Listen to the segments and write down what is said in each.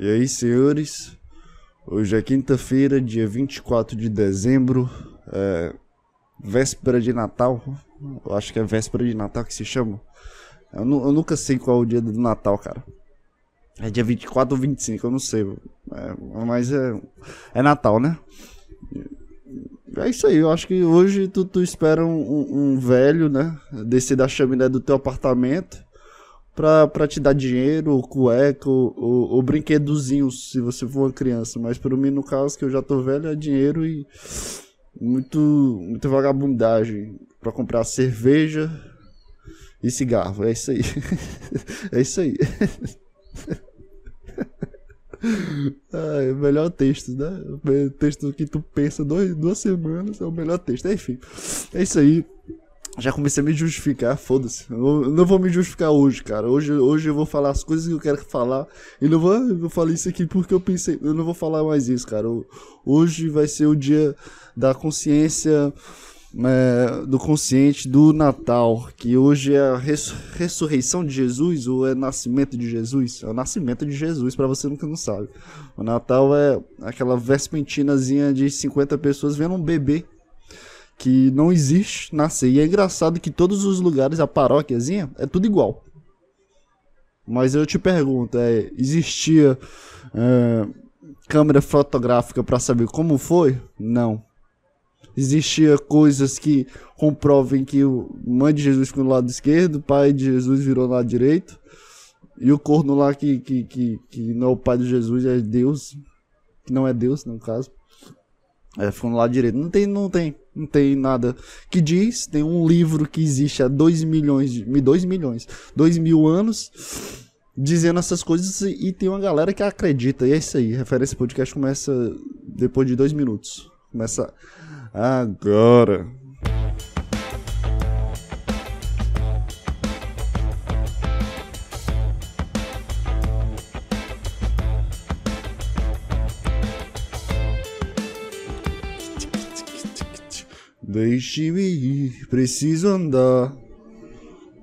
E aí, senhores? Hoje é quinta-feira, dia 24 de dezembro, é véspera de Natal. Eu acho que é véspera de Natal que se chama. Eu, eu nunca sei qual é o dia do Natal, cara. É dia 24 ou 25, eu não sei. É, mas é, é Natal, né? É isso aí, eu acho que hoje tu, tu espera um, um- um velho, né? Descer da chaminé do teu apartamento pra, pra te dar dinheiro, cueca, ou, ou, ou brinquedozinhos, se você for uma criança. Mas pra mim, no caso, que eu já tô velho, é dinheiro e muito, muita vagabundagem pra comprar cerveja e cigarro. É isso aí. é isso aí. Ah, é o melhor texto, né? O texto que tu pensa dois, duas semanas é o melhor texto. Enfim, é isso aí. Já comecei a me justificar, foda-se. Eu não vou me justificar hoje, cara. Hoje, hoje eu vou falar as coisas que eu quero falar. E não vou, eu falei isso aqui porque eu pensei. Eu não vou falar mais isso, cara. Hoje vai ser o dia da consciência. é, do consciente do Natal, que hoje é a res- ressurreição de Jesus ou é nascimento de Jesus? É o nascimento de Jesus, pra você nunca não sabe. O Natal é aquela vespertinazinha de 50 pessoas vendo um bebê que não existe nascer. E é engraçado que todos os lugares, a paróquiazinha, é tudo igual. Mas eu te pergunto, é, existia é, câmera fotográfica pra saber como foi? Não. Existia coisas que comprovem que o mãe de Jesus ficou no lado esquerdo, o pai de Jesus virou no lado direito, e o corno lá que, que, que, que não é o pai de Jesus, é Deus, que não é Deus, no caso. É, ficou no lado direito. Não tem, não tem, não tem nada que diz. Tem um livro que existe há 2 milhões, de, 2 milhões, 2 mil anos, dizendo essas coisas e, e tem uma galera que acredita. E é isso aí. Referência podcast começa depois de dois minutos. Começa agora. Deixe-me ir, preciso andar.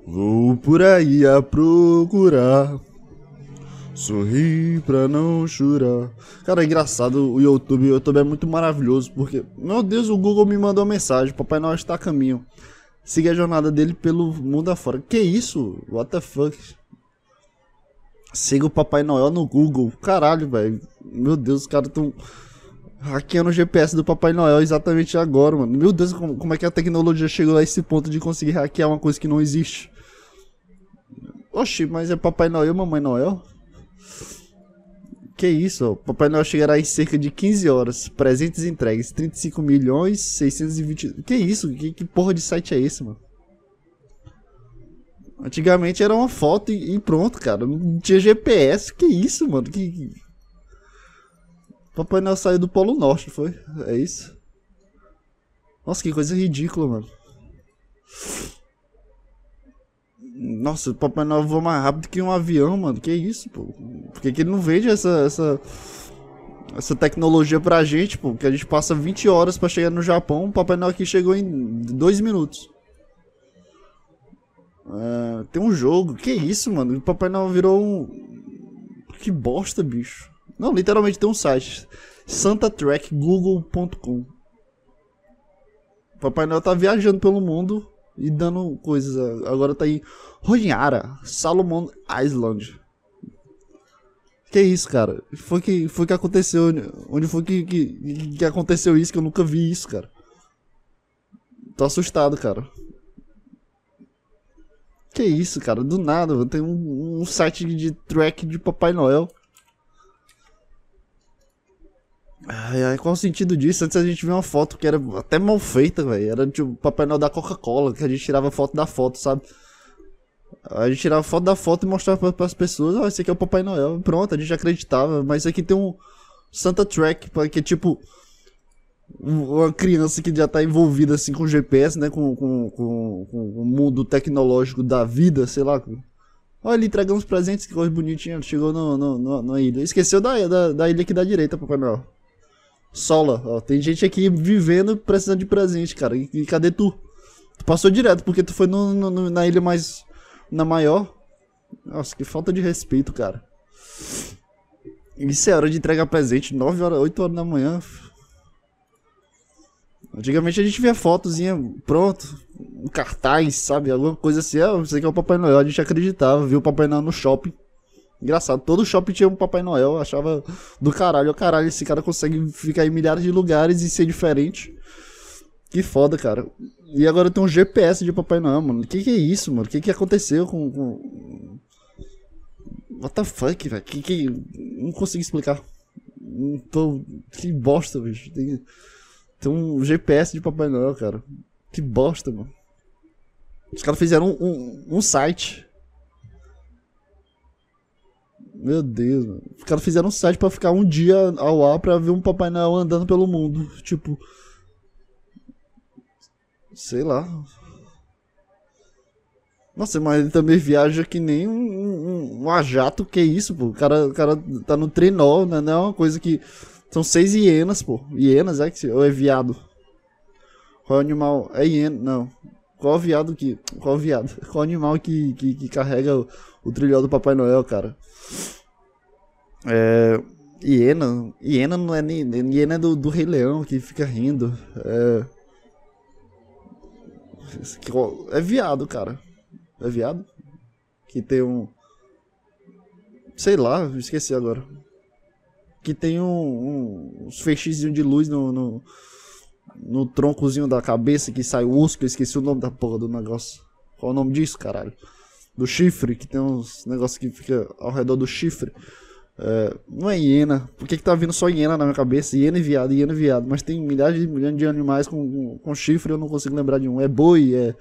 Vou por aí a procurar. Sorrir pra não chorar. Cara, é engraçado o YouTube. O YouTube é muito maravilhoso porque, meu Deus, o Google me mandou uma mensagem. Papai Noel está a caminho. Siga a jornada dele pelo mundo afora. Que isso? What the fuck? Siga o Papai Noel no Google. Caralho, velho. Meu Deus, os caras tão hackeando o GPS do Papai Noel exatamente agora, mano. Meu Deus, como, como é que a tecnologia chegou a esse ponto de conseguir hackear uma coisa que não existe? Oxi, mas é Papai Noel Mamãe Noel? Que isso, ó. Papai Noel chegará em cerca de 15 horas. Presentes entregues, 35 milhões 620... Que isso? Que, que porra de site é esse, mano? Antigamente era uma foto e, e pronto, cara. Não tinha GPS. Que isso, mano? Que... Papai Noel saiu do Polo Norte, foi? É isso? Nossa, que coisa ridícula, mano. Nossa, o Papai Noel voa mais rápido que um avião, mano. Que isso, pô? Por que, que ele não vende essa, essa, essa tecnologia pra gente, pô? Que a gente passa 20 horas pra chegar no Japão. O Papai Noel aqui chegou em 2 minutos. É, tem um jogo. Que isso, mano? O Papai Noel virou um. Que bosta, bicho. Não, literalmente tem um site. santatrackgoogle.com Papai Noel tá viajando pelo mundo e dando coisas. Agora tá em Honiara, Salomon Island. Que isso, cara? Foi que foi que aconteceu? Onde foi que, que, que aconteceu isso que eu nunca vi isso, cara? Tô assustado, cara. Que isso, cara? Do nada, tem um, um site de track de Papai Noel. Ai, ai, qual o sentido disso? Antes a gente viu uma foto que era até mal feita, velho. Era tipo Papai Noel da Coca-Cola, que a gente tirava foto da foto, sabe? A gente tirava foto da foto e mostrava para as pessoas, ó, esse aqui é o Papai Noel. Pronto, a gente acreditava, mas aqui tem um Santa Track, que é tipo um- uma criança que já tá envolvida assim com GPS, né, com, com, com, com o mundo tecnológico da vida, sei lá. Olha, uns presentes, que coisa bonitinha, chegou no, no, no- na ilha. Esqueceu da, da, da ilha aqui da direita, Papai Noel. Sola, ó, tem gente aqui vivendo precisando de presente, cara. E, e cadê tu? Tu passou direto porque tu foi no, no- na ilha mais. na maior. Nossa, que falta de respeito, cara. Isso é hora de entregar presente, 9 horas, 8 horas da manhã. Antigamente a gente via fotozinha, pronto, um cartaz, sabe? Alguma coisa assim, ah, você que é o Papai Noel, a gente acreditava, viu o Papai Noel no shopping. Engraçado, todo shopping tinha um Papai Noel, eu achava do caralho, caralho, esse cara consegue ficar em milhares de lugares e ser diferente. Que foda, cara. E agora tem um GPS de Papai Noel, mano. Que, que é isso, mano? Que, que aconteceu com, com. What the fuck, velho? Que, que. Não consigo explicar. Tô... Que bosta, bicho. Tem... tem um GPS de Papai Noel, cara. Que bosta, mano. Os caras fizeram um, um, um site. Meu Deus, mano. Os caras fizeram um site pra ficar um dia ao ar pra ver um Papai Noel andando pelo mundo. Tipo. Sei lá. Nossa, mas ele também viaja que nem um, um, um ajato, que isso, pô. O cara, o cara tá no trenó, né? Não é uma coisa que. São seis hienas, pô. Hienas, é que. Ou é viado? Qual animal? É hiena? Não. Qual viado que. Qual viado? Qual animal que, que, que carrega o, trilhão do Papai Noel, cara? É. Hiena. Hiena não é nem. Hiena é do, do Rei Leão que fica rindo. É. É viado, cara. É viado? Que tem um. Sei lá, esqueci agora. Que tem um, um, uns feixezinhos de luz no, no, no, troncozinho da cabeça que sai o osso, que eu esqueci o nome da porra do negócio. Qual é o nome disso, caralho? Do chifre, que tem uns negócios que fica ao redor do chifre. É, não é hiena. Por que, que tá vindo só hiena na minha cabeça? Hiena e viado, hiena e viado. Mas tem milhares de milhões de animais com, com, chifre eu não consigo lembrar de um. É boi, é.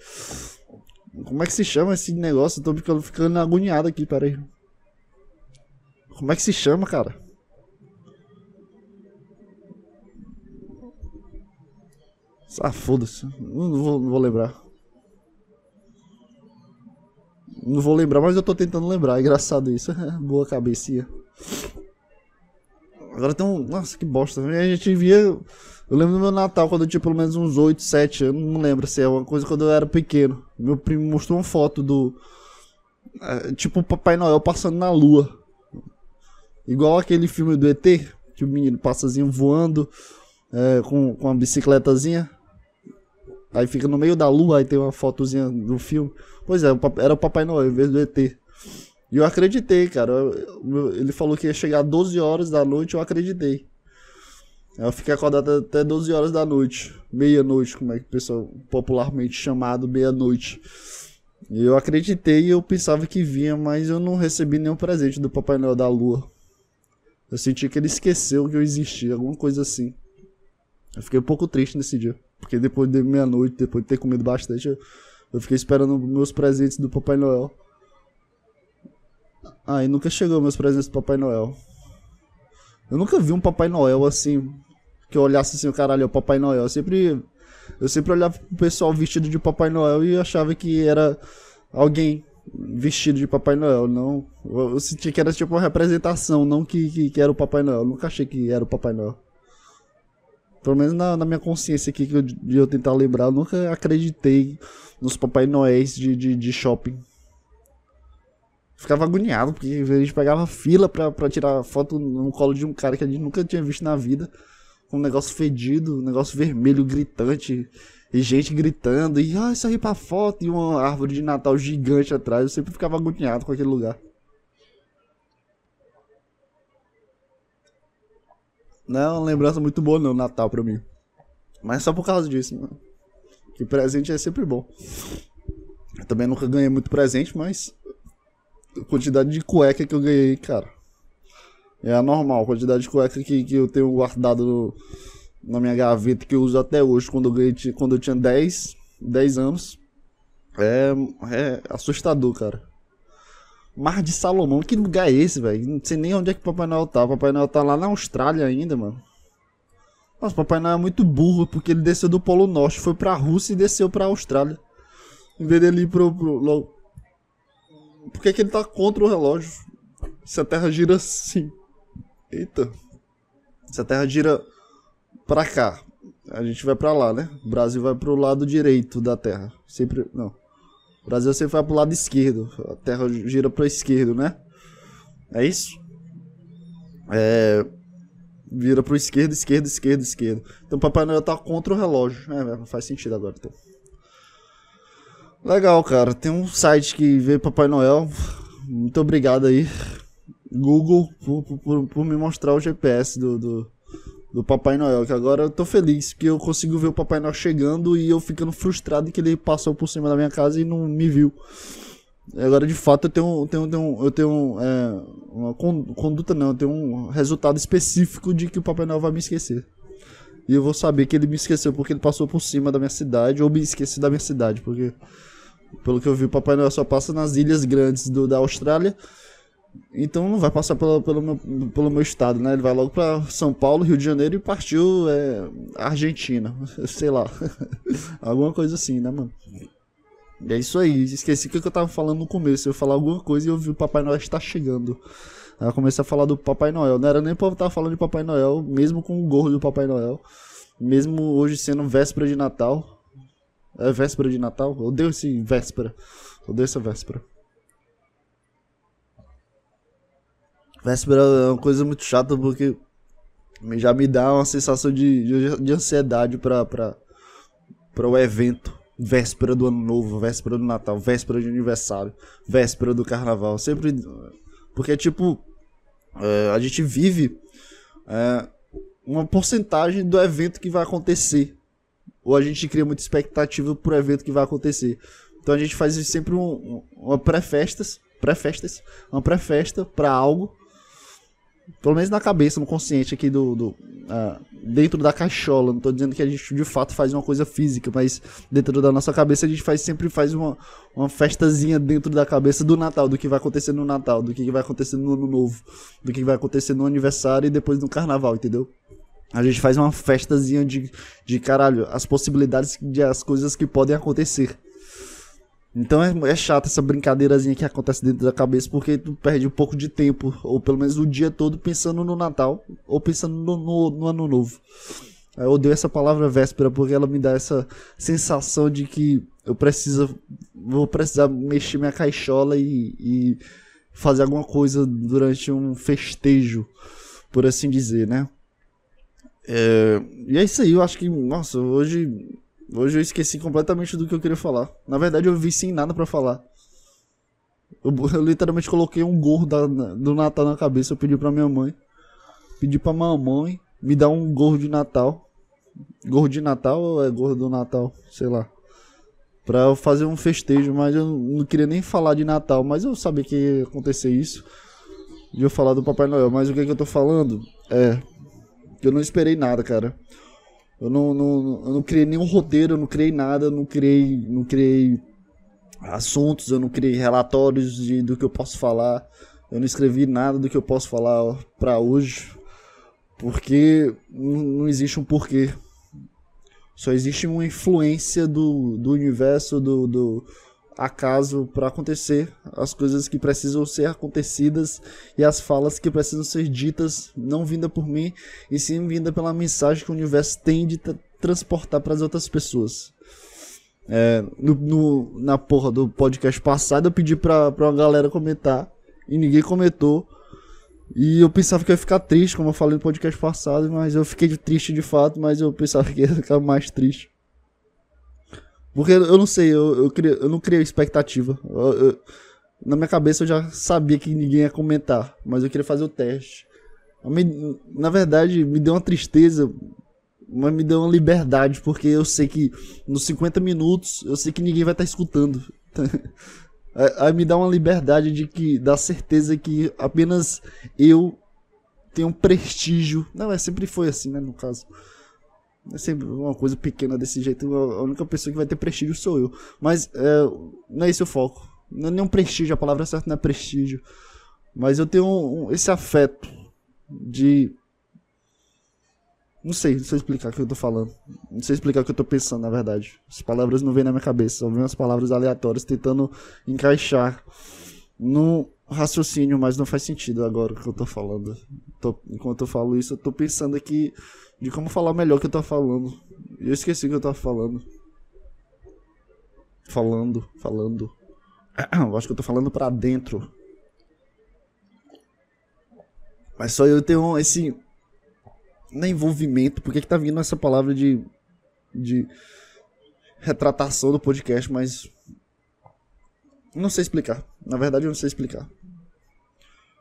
Como é que se chama esse negócio? Eu tô ficando, ficando agoniado aqui, peraí. Como é que se chama, cara? Ah, foda-se. Não, não, não vou lembrar. Não vou lembrar, mas eu tô tentando lembrar. É engraçado isso. Boa cabecinha. Agora tem um. Nossa, que bosta. A gente via. Eu lembro do meu Natal, quando eu tinha pelo menos uns 8, 7 anos. Não lembro se é uma coisa quando eu era pequeno. Meu primo mostrou uma foto do. É, tipo o Papai Noel passando na lua. Igual aquele filme do ET, que o menino passazinho voando é, com, com uma bicicletazinha. Aí fica no meio da lua, aí tem uma fotozinha do filme. Pois é, era o Papai Noel em vez do ET. E eu acreditei, cara. Ele falou que ia chegar 12 horas da noite, eu acreditei. Eu fiquei acordado até 12 horas da noite. Meia-noite, como é que o pessoal popularmente chamado meia-noite. E eu acreditei e eu pensava que vinha, mas eu não recebi nenhum presente do Papai Noel da Lua. Eu senti que ele esqueceu que eu existia, alguma coisa assim. Eu fiquei um pouco triste nesse dia. Porque depois de meia-noite, depois de ter comido bastante, eu fiquei esperando meus presentes do Papai Noel. Ah, e nunca chegou meus presentes do Papai Noel. Eu nunca vi um Papai Noel assim. Que eu olhasse assim, o caralho, é o Papai Noel. Eu sempre. Eu sempre olhava pro pessoal vestido de Papai Noel e achava que era alguém vestido de Papai Noel. Não. Eu senti que era tipo uma representação, não que, que, que era o Papai Noel. Eu nunca achei que era o Papai Noel. Pelo menos na, na minha consciência aqui, que eu, de eu tentar lembrar, eu nunca acreditei nos Papai Noéis de, de, de shopping. Ficava agoniado, porque a gente pegava fila pra, pra tirar foto no colo de um cara que a gente nunca tinha visto na vida. Com um negócio fedido, um negócio vermelho gritante. E gente gritando. E ah, isso aí pra foto. E uma árvore de Natal gigante atrás. Eu sempre ficava agoniado com aquele lugar. Não é uma lembrança muito boa, não, Natal pra mim. Mas só por causa disso, mano. Que presente é sempre bom. Eu também nunca ganhei muito presente, mas a quantidade de cueca que eu ganhei, cara. É anormal, a quantidade de cueca que, que eu tenho guardado no, na minha gaveta que eu uso até hoje, quando eu, ganhei, quando eu tinha 10, 10 anos. É, é assustador, cara. Mar de Salomão, que lugar é esse, velho? Não sei nem onde é que o Papai Noel tá. O Papai Noel tá lá na Austrália ainda, mano. Nossa, o Papai Noel é muito burro, porque ele desceu do Polo Norte, foi pra Rússia e desceu pra Austrália. Em vez dele ir pro, pro, por que, que ele tá contra o relógio? Se a Terra gira assim. Eita. Se a Terra gira pra cá, a gente vai pra lá, né? O Brasil vai pro lado direito da Terra. Sempre. Não. O Brasil sempre vai pro lado esquerdo. A Terra gira pra esquerdo, né? É isso? É, vira pro esquerdo, esquerdo, esquerdo, esquerdo. Então Papai Noel tá contra o relógio. É, faz sentido agora. Então. Legal, cara. Tem um site que vê Papai Noel. Muito obrigado aí, Google, por, por, por me mostrar o GPS do, do, do, Papai Noel. Que agora eu tô feliz que eu consigo ver o Papai Noel chegando e eu ficando frustrado que ele passou por cima da minha casa e não me viu. Agora, de fato, eu tenho, tenho, tenho, eu tenho é, uma conduta, não, eu tenho um resultado específico de que o Papai Noel vai me esquecer. E eu vou saber que ele me esqueceu porque ele passou por cima da minha cidade, ou me esqueci da minha cidade, porque, pelo que eu vi, o Papai Noel só passa nas ilhas grandes do, da Austrália. Então não vai passar pelo, pelo, meu, pelo meu estado, né? Ele vai logo para São Paulo, Rio de Janeiro e partiu é, Argentina. Sei lá. Alguma coisa assim, né, mano? E é isso aí. Esqueci o que eu tava falando no começo. Eu falar alguma coisa e eu vi o Papai Noel está chegando. Aí eu comecei a falar do Papai Noel. Não era nem pra eu estar falando de Papai Noel, mesmo com o gorro do Papai Noel. Mesmo hoje sendo véspera de Natal. É véspera de Natal? Odeio esse véspera. Odeio essa véspera. Véspera é uma coisa muito chata porque já me dá uma sensação de, de, de ansiedade para o evento véspera do ano novo, véspera do Natal, véspera de aniversário, véspera do carnaval. Sempre. Porque, tipo, é, a gente vive é, uma porcentagem do evento que vai acontecer. Ou a gente cria muita expectativa pro evento que vai acontecer. Então a gente faz sempre um, uma pré-festas, pré-festas, uma pré-festa para algo pelo menos na cabeça, no consciente aqui do. do uh, dentro da caixola. Não tô dizendo que a gente de fato faz uma coisa física, mas dentro da nossa cabeça a gente faz sempre faz uma, uma festazinha dentro da cabeça do Natal, do que vai acontecer no Natal, do que vai acontecer no Ano Novo, do que vai acontecer no aniversário e depois no Carnaval, entendeu? A gente faz uma festazinha de, de caralho, as possibilidades de as coisas que podem acontecer. Então é, é chato essa brincadeirazinha que acontece dentro da cabeça, porque tu perde um pouco de tempo, ou pelo menos o dia todo pensando no Natal, ou pensando no, no, no Ano Novo. Eu odeio essa palavra véspera, porque ela me dá essa sensação de que eu preciso, vou precisar mexer minha caixola e, e fazer alguma coisa durante um festejo, por assim dizer, né? É, e é isso aí, eu acho que, nossa, hoje Hoje eu esqueci completamente do que eu queria falar. Na verdade, eu vi sem nada para falar. Eu, eu, literalmente coloquei um gorro da, do Natal na cabeça. Eu pedi pra minha mãe. Pedi pra mamãe me dar um gorro de Natal. Gorro de Natal ou é gorro do Natal? Sei lá. Pra eu fazer um festejo, mas eu não queria nem falar de Natal. Mas eu sabia que ia acontecer isso. E eu falar do Papai Noel. Mas o que, é que eu tô falando é. Que eu não esperei nada, cara. Eu não, não, eu não criei nenhum roteiro, eu não criei nada, eu não criei, não criei assuntos, eu não criei relatórios de, do que eu posso falar. Eu não escrevi nada do que eu posso falar para hoje, porque não, existe um porquê. Só existe uma influência do, do universo, do, do, acaso para acontecer, as coisas que precisam ser acontecidas e as falas que precisam ser ditas, não vinda por mim, e sim vinda pela mensagem que o universo tem de transportar para as outras pessoas. É, no, no, na porra do podcast passado eu pedi pra uma galera comentar e ninguém comentou. E eu pensava que ia ficar triste, como eu falei no podcast passado, mas eu fiquei triste de fato, mas eu pensava que ia ficar mais triste. Porque eu não sei, eu, eu, criei, eu não criei expectativa. Eu, eu, na minha cabeça eu já sabia que ninguém ia comentar, mas eu queria fazer o teste. Me, na verdade, me deu uma tristeza, mas me deu uma liberdade, porque eu sei que nos 50 minutos, eu sei que ninguém vai estar tá escutando. Aí me dá uma liberdade de que, da certeza que apenas eu tenho um prestígio. Não, é sempre foi assim, né, no caso. É sempre uma coisa pequena desse jeito. A única pessoa que vai ter prestígio sou eu. Mas é, não é esse o foco. Não é nenhum prestígio, a palavra certa não é prestígio. Mas eu tenho um, um, esse afeto de. Não sei, não sei explicar o que eu tô falando. Não sei explicar o que eu tô pensando, na verdade. As palavras não vêm na minha cabeça, só vêm as palavras aleatórias tentando encaixar no raciocínio, mas não faz sentido agora o que eu tô falando. Tô, enquanto eu falo isso, eu tô pensando aqui de como falar melhor que eu tô falando. Eu esqueci que eu tava falando. Falando, falando. Eu acho que eu tô falando pra dentro. Mas só eu tenho esse. Não é envolvimento, porque que tá vindo essa palavra de. de retratação do podcast, mas. Não sei explicar. Na verdade, eu não sei explicar.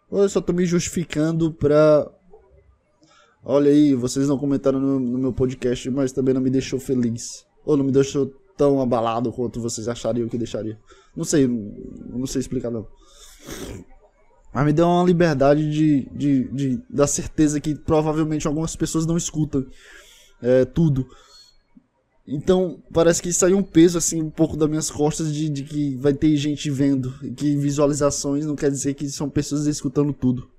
Ou eu só tô me justificando pra. Olha aí, vocês não comentaram no, no meu podcast, mas também não me deixou feliz. Ou não me deixou tão abalado quanto vocês achariam que deixaria. Não sei, não sei explicar não. Mas me deu uma liberdade de, de, de da certeza que provavelmente algumas pessoas não escutam é, tudo. Então, parece que saiu um peso, assim, um pouco das minhas costas de, de que vai ter gente vendo. Que visualizações não quer dizer que são pessoas escutando tudo.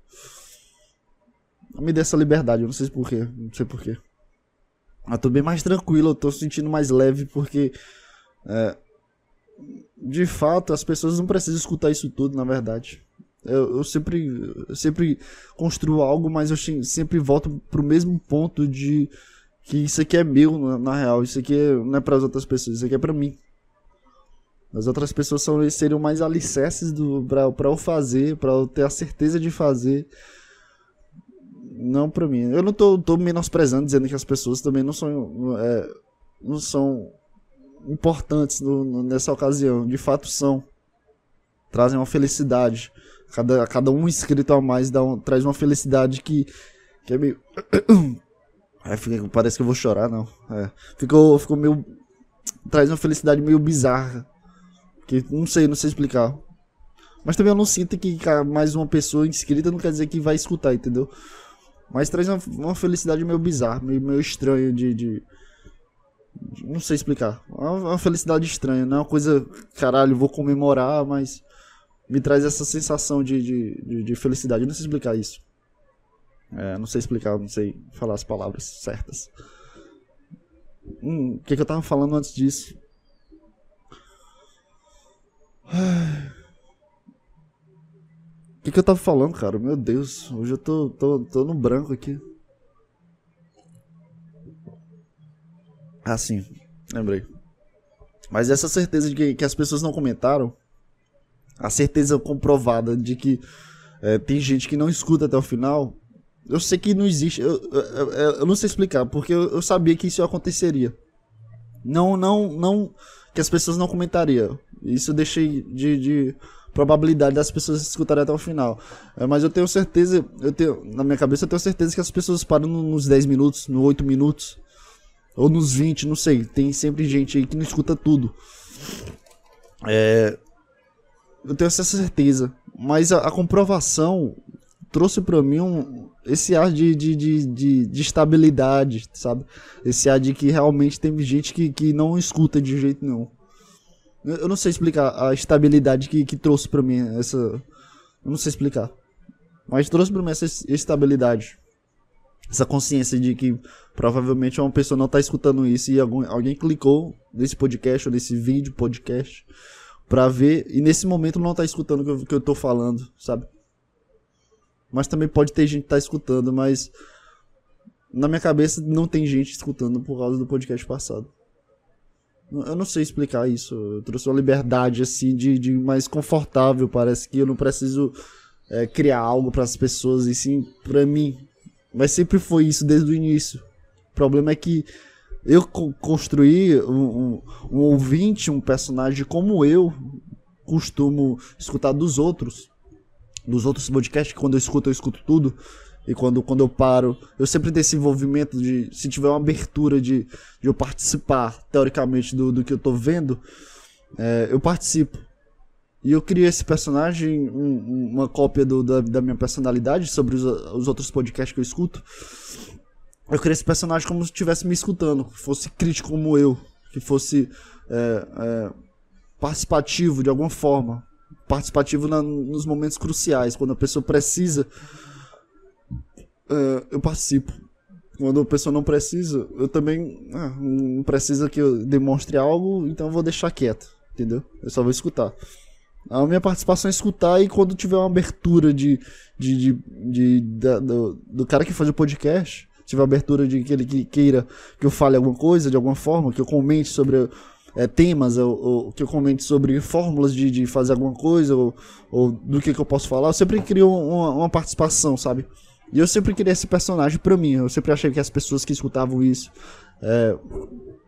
Me dê essa liberdade, eu não sei porquê. Não sei porquê. Eu tô bem mais tranquilo, eu tô sentindo mais leve porque. É, de fato, as pessoas não precisam escutar isso tudo, na verdade. Eu, eu sempre, eu sempre construo algo, mas eu sempre volto pro mesmo ponto de que isso aqui é meu, na, na real. Isso aqui é, não é para as outras pessoas, isso aqui é para mim. As outras pessoas são, seriam mais alicerces para eu fazer, para eu ter a certeza de fazer. Não para mim. Eu não tô, tô menosprezando, dizendo que as pessoas também não são, é, não são importantes no, no, nessa ocasião. De fato são. Trazem uma felicidade. Cada, cada um inscrito a mais dá um, traz uma felicidade que, que é meio. Parece que eu vou chorar, não. É. Ficou, ficou meio. Traz uma felicidade meio bizarra. Que não sei, não sei explicar. Mas também eu não sinto que mais uma pessoa inscrita não quer dizer que vai escutar, entendeu? Mas traz uma, uma felicidade meio bizarra, meio, meio estranha de, de, de. Não sei explicar. Uma, uma felicidade estranha, não é uma coisa. Caralho, vou comemorar, mas. Me traz essa sensação de, de, de, de felicidade. Eu não sei explicar isso. É, não sei explicar, não sei falar as palavras certas. Hum, o que, que eu tava falando antes disso? O que, que eu tava falando, cara? Meu Deus, hoje eu tô, tô, tô no branco aqui. Ah, sim, lembrei. Mas essa certeza de que, que as pessoas não comentaram, a certeza comprovada de que é, tem gente que não escuta até o final, eu sei que não existe. Eu, eu, eu não sei explicar, porque eu, eu, sabia que isso aconteceria. Não, não, não. Que as pessoas não comentariam. Isso eu deixei de, de probabilidade das pessoas escutarem até o final. É, mas eu tenho certeza, eu tenho, na minha cabeça eu tenho certeza que as pessoas param nos 10 minutos, nos 8 minutos, ou nos 20, não sei. Tem sempre gente aí que não escuta tudo. É, eu tenho essa certeza. Mas a, a comprovação trouxe para mim um, esse ar de, de, de, de, de estabilidade, sabe? Esse ar de que realmente tem gente que, que não escuta de jeito nenhum. Eu não sei explicar a estabilidade que, que trouxe para mim essa. Eu não sei explicar. Mas trouxe pra mim essa estabilidade. Essa consciência de que provavelmente uma pessoa não tá escutando isso e algum, alguém clicou nesse podcast ou nesse vídeo podcast pra ver e nesse momento não tá escutando o que eu, que eu tô falando, sabe? Mas também pode ter gente que tá escutando, mas na minha cabeça não tem gente escutando por causa do podcast passado. Eu não sei explicar isso. Eu trouxe uma liberdade assim de, de mais confortável. Parece que eu não preciso é, criar algo para as pessoas e sim para mim. Mas sempre foi isso desde o início. O problema é que eu construí um, um, um ouvinte, um personagem como eu costumo escutar dos outros dos outros podcasts, quando eu escuto, eu escuto tudo. E quando, quando eu paro, eu sempre tenho esse envolvimento de, se tiver uma abertura de, de eu participar, teoricamente, do, do que eu tô vendo, é, eu participo. E eu criei esse personagem, um, uma cópia do, da, da, minha personalidade sobre os, os outros podcasts que eu escuto. Eu criei esse personagem como se estivesse me escutando, que fosse crítico como eu, que fosse é, é, participativo de alguma forma participativo na, nos momentos cruciais, quando a pessoa precisa, uh, eu participo. Quando a pessoa não precisa, eu também ah, não precisa que eu demonstre algo, então eu vou deixar quieto, entendeu? Eu só vou escutar. A minha participação é escutar e quando tiver uma abertura de, de, de, de da, do, do cara que faz o podcast, tiver abertura de que ele queira que eu fale alguma coisa de alguma forma, que eu comente sobre é, temas, ou, ou, que eu comente sobre fórmulas de, de fazer alguma coisa, ou, ou do que, que eu posso falar, eu sempre crio uma, uma participação, sabe? E eu sempre queria esse personagem pra mim. Eu sempre achei que as pessoas que escutavam isso. É,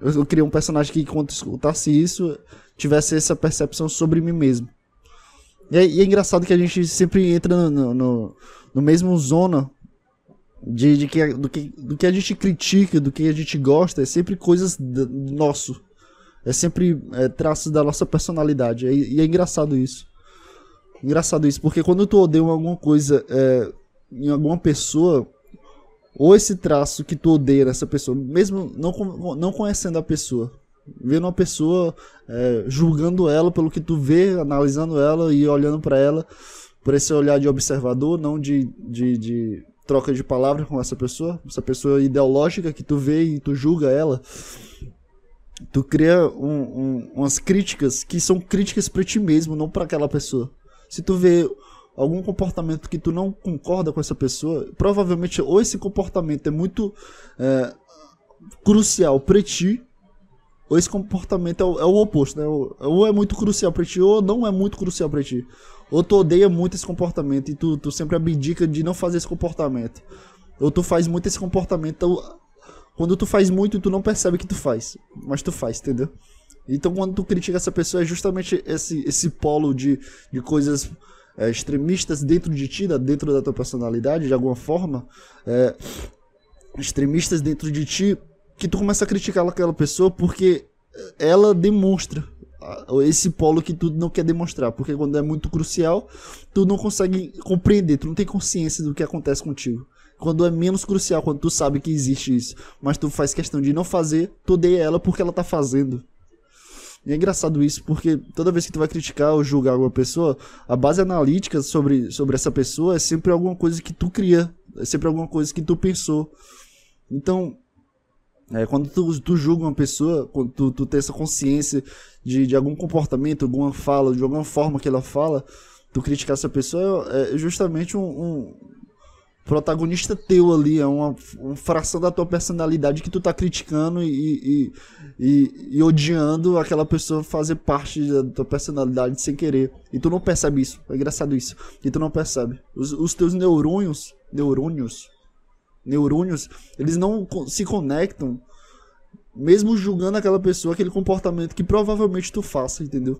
eu, eu queria um personagem que, quando escutasse isso, tivesse essa percepção sobre mim mesmo. E é, e é engraçado que a gente sempre entra no, no, no mesmo zona de, de que, do, que, do que a gente critica, do que a gente gosta, é sempre coisas do nosso. É sempre é, traços da nossa personalidade. E, e, é engraçado isso. Engraçado isso, porque quando tu odeia alguma coisa é, em alguma pessoa, ou esse traço que tu odeia nessa pessoa, mesmo não, não conhecendo a pessoa, vendo uma pessoa, é, julgando ela pelo que tu vê, analisando ela e olhando para ela por esse olhar de observador, não de, de, de troca de palavras com essa pessoa, essa pessoa ideológica que tu vê e tu julga ela, tu cria um, um, umas críticas que são críticas para ti mesmo, não para aquela pessoa. Se tu vê algum comportamento que tu não concorda com essa pessoa, provavelmente ou esse comportamento é muito é, crucial para ti, ou esse comportamento é o, é o oposto, né? Ou, é muito crucial para ti, ou não é muito crucial para ti. Ou tu odeia muito esse comportamento e tu, tu sempre abdica de não fazer esse comportamento. Ou tu faz muito esse comportamento. Então, quando tu faz muito, tu não percebe que tu faz. Mas tu faz, entendeu? Então quando tu critica essa pessoa, é justamente esse, esse polo de, de coisas é, extremistas dentro de ti, dentro da tua personalidade, de alguma forma. É, extremistas dentro de ti, que tu começa a criticar aquela pessoa porque ela demonstra esse polo que tu não quer demonstrar, porque quando é muito crucial, tu não consegue compreender, tu não tem consciência do que acontece contigo. Quando é menos crucial, quando tu sabe que existe isso, mas tu faz questão de não fazer, tu odeia ela porque ela tá fazendo. E é engraçado isso, porque toda vez que tu vai criticar ou julgar alguma pessoa, a base analítica sobre, sobre essa pessoa é sempre alguma coisa que tu cria, é sempre alguma coisa que tu pensou. Então, é, quando tu, tu julga uma pessoa, quando tu, tu tem essa consciência de, de algum comportamento, alguma fala, de alguma forma que ela fala, tu criticar essa pessoa é justamente um, um protagonista teu ali, é uma, uma, fração da tua personalidade que tu tá criticando e, e, e, e, odiando aquela pessoa fazer parte da tua personalidade sem querer. E tu não percebe isso. É engraçado isso. E tu não percebe. Os, os teus neurônios, neurônios, neurônios, eles não se conectam, mesmo julgando aquela pessoa, aquele comportamento que provavelmente tu faça, entendeu?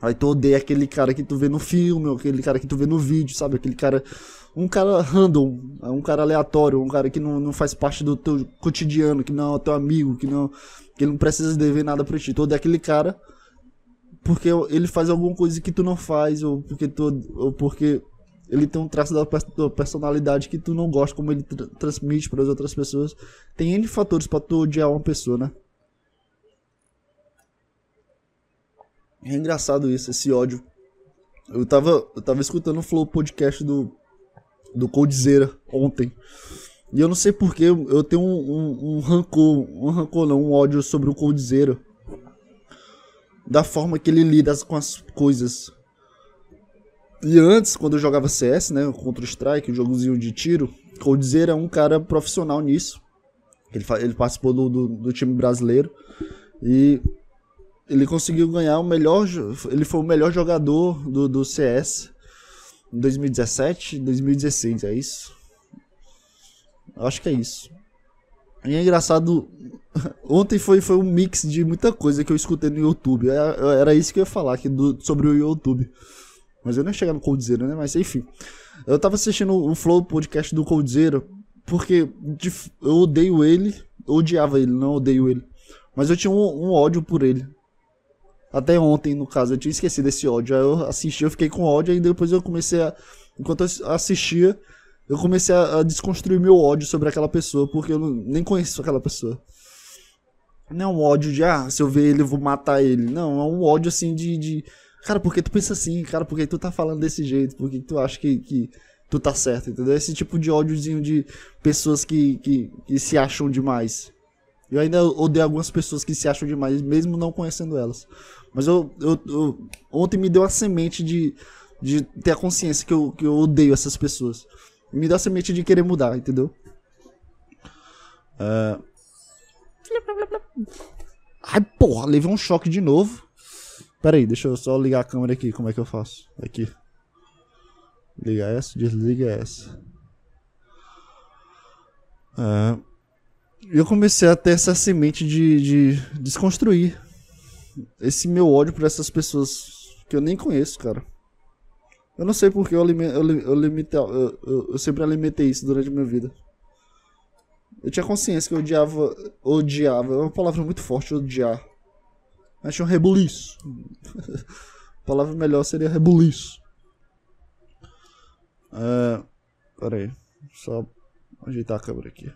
Aí tu odeia aquele cara que tu vê no filme, aquele cara que tu vê no vídeo, sabe? Aquele cara. Um cara random, um cara aleatório, um cara que não, não faz parte do teu cotidiano, que não é teu amigo, que não. que não precisa dever nada pra ti. Tu odeia aquele cara porque ele faz alguma coisa que tu não faz, ou porque tu. ou porque ele tem um traço da personalidade que tu não gosta, como ele tra transmite para as outras pessoas. Tem N fatores para tu odiar uma pessoa, né? É engraçado isso, esse ódio. Eu tava, eu tava escutando o Flow podcast do, do Coldzera ontem. E eu não sei porque eu tenho um, um, um rancor, um rancor não, um ódio sobre o Coldzera. Da forma que ele lida com as coisas. E antes, quando eu jogava CS, né, contra o Strike, um jogozinho de tiro, Coldzera é um cara profissional nisso. Ele, ele participou do, do, do, time brasileiro e ele conseguiu ganhar o melhor, ele foi o melhor jogador do, do CS em 2017, 2016, é isso? Acho que é isso. E é engraçado, ontem foi, foi um mix de muita coisa que eu escutei no YouTube. Era, é, era isso que eu ia falar aqui do, sobre o YouTube. Mas eu não ia chegar no Coldzera, né? Mas enfim. Eu tava assistindo o Flow podcast do Coldzera porque eu odeio ele. Odiava ele, não odeio ele. Mas eu tinha um, um, ódio por ele. Até ontem, no caso, eu tinha esquecido esse ódio. Aí eu assisti, eu fiquei com ódio, e depois eu comecei a. Enquanto eu assistia, eu comecei a, a desconstruir meu ódio sobre aquela pessoa, porque eu nem conheço aquela pessoa. Não é um ódio de, ah, se eu ver ele, eu vou matar ele. Não, é um ódio assim de, de Cara, por que tu pensa assim? Cara, por que tu tá falando desse jeito? Por que tu acha que, que tu tá certo? Entendeu? Esse tipo de ódiozinho de pessoas que, que, que se acham demais. Eu ainda odeio algumas pessoas que se acham demais, mesmo não conhecendo elas. Mas eu, eu, eu, ontem me deu a semente de, de ter a consciência que eu, que eu odeio essas pessoas. Me deu a semente de querer mudar, entendeu? Uh... Ai, porra, levei um choque de novo. Pera aí, deixa eu só ligar a câmera aqui. Como é que eu faço? Aqui. Liga essa, desliga essa. É, eu comecei a ter essa semente de, de desconstruir esse meu ódio por essas pessoas que eu nem conheço, cara. Eu não sei porque eu, eu, eu, eu, eu, eu sempre alimentei isso durante a minha vida. Eu tinha consciência que eu odiava. Odiava. É uma palavra muito forte, odiar. Mas tinha um rebuliço. a palavra melhor seria rebuliço. É. Pera aí. Só ajeitar a câmera aqui.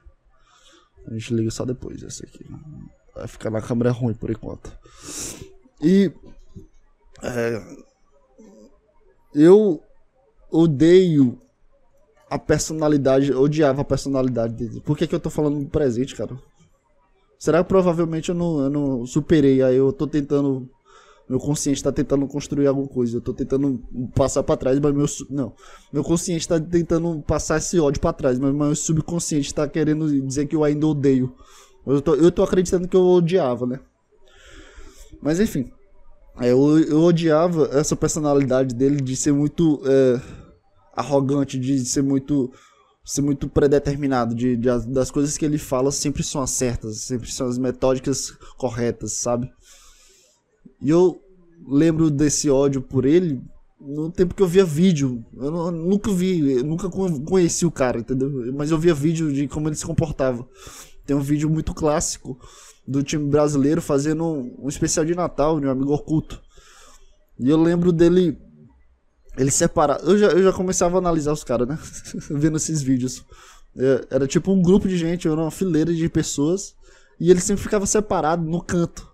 A gente liga só depois essa aqui. Vai ficar na câmera ruim por enquanto. E. É, eu odeio a personalidade, odiava a personalidade dele. Por que, que eu tô falando do presente, cara? Será que provavelmente eu não, eu não superei? Aí eu tô tentando. Meu consciente tá tentando construir alguma coisa. Eu tô tentando passar para trás, mas meu. Não. Meu consciente tá tentando passar esse ódio para trás, mas meu subconsciente tá querendo dizer que eu ainda odeio. Eu tô, eu tô acreditando que eu odiava, né? Mas enfim. Eu, eu odiava essa personalidade dele de ser muito. É, arrogante, de ser muito ser muito predeterminado, de, de, das coisas que ele fala sempre são as certas, sempre são as metódicas corretas, sabe? E eu lembro desse ódio por ele no tempo que eu via vídeo. Eu, não, eu nunca vi, eu nunca conheci o cara, entendeu? Mas eu via vídeo de como ele se comportava. Tem um vídeo muito clássico do time brasileiro fazendo um, especial de Natal, de um amigo oculto. E eu lembro dele ele separa. Eu já, eu já começava a analisar os caras, né? Vendo esses vídeos. É, era tipo um grupo de gente, era uma fileira de pessoas. E ele sempre ficava separado no canto.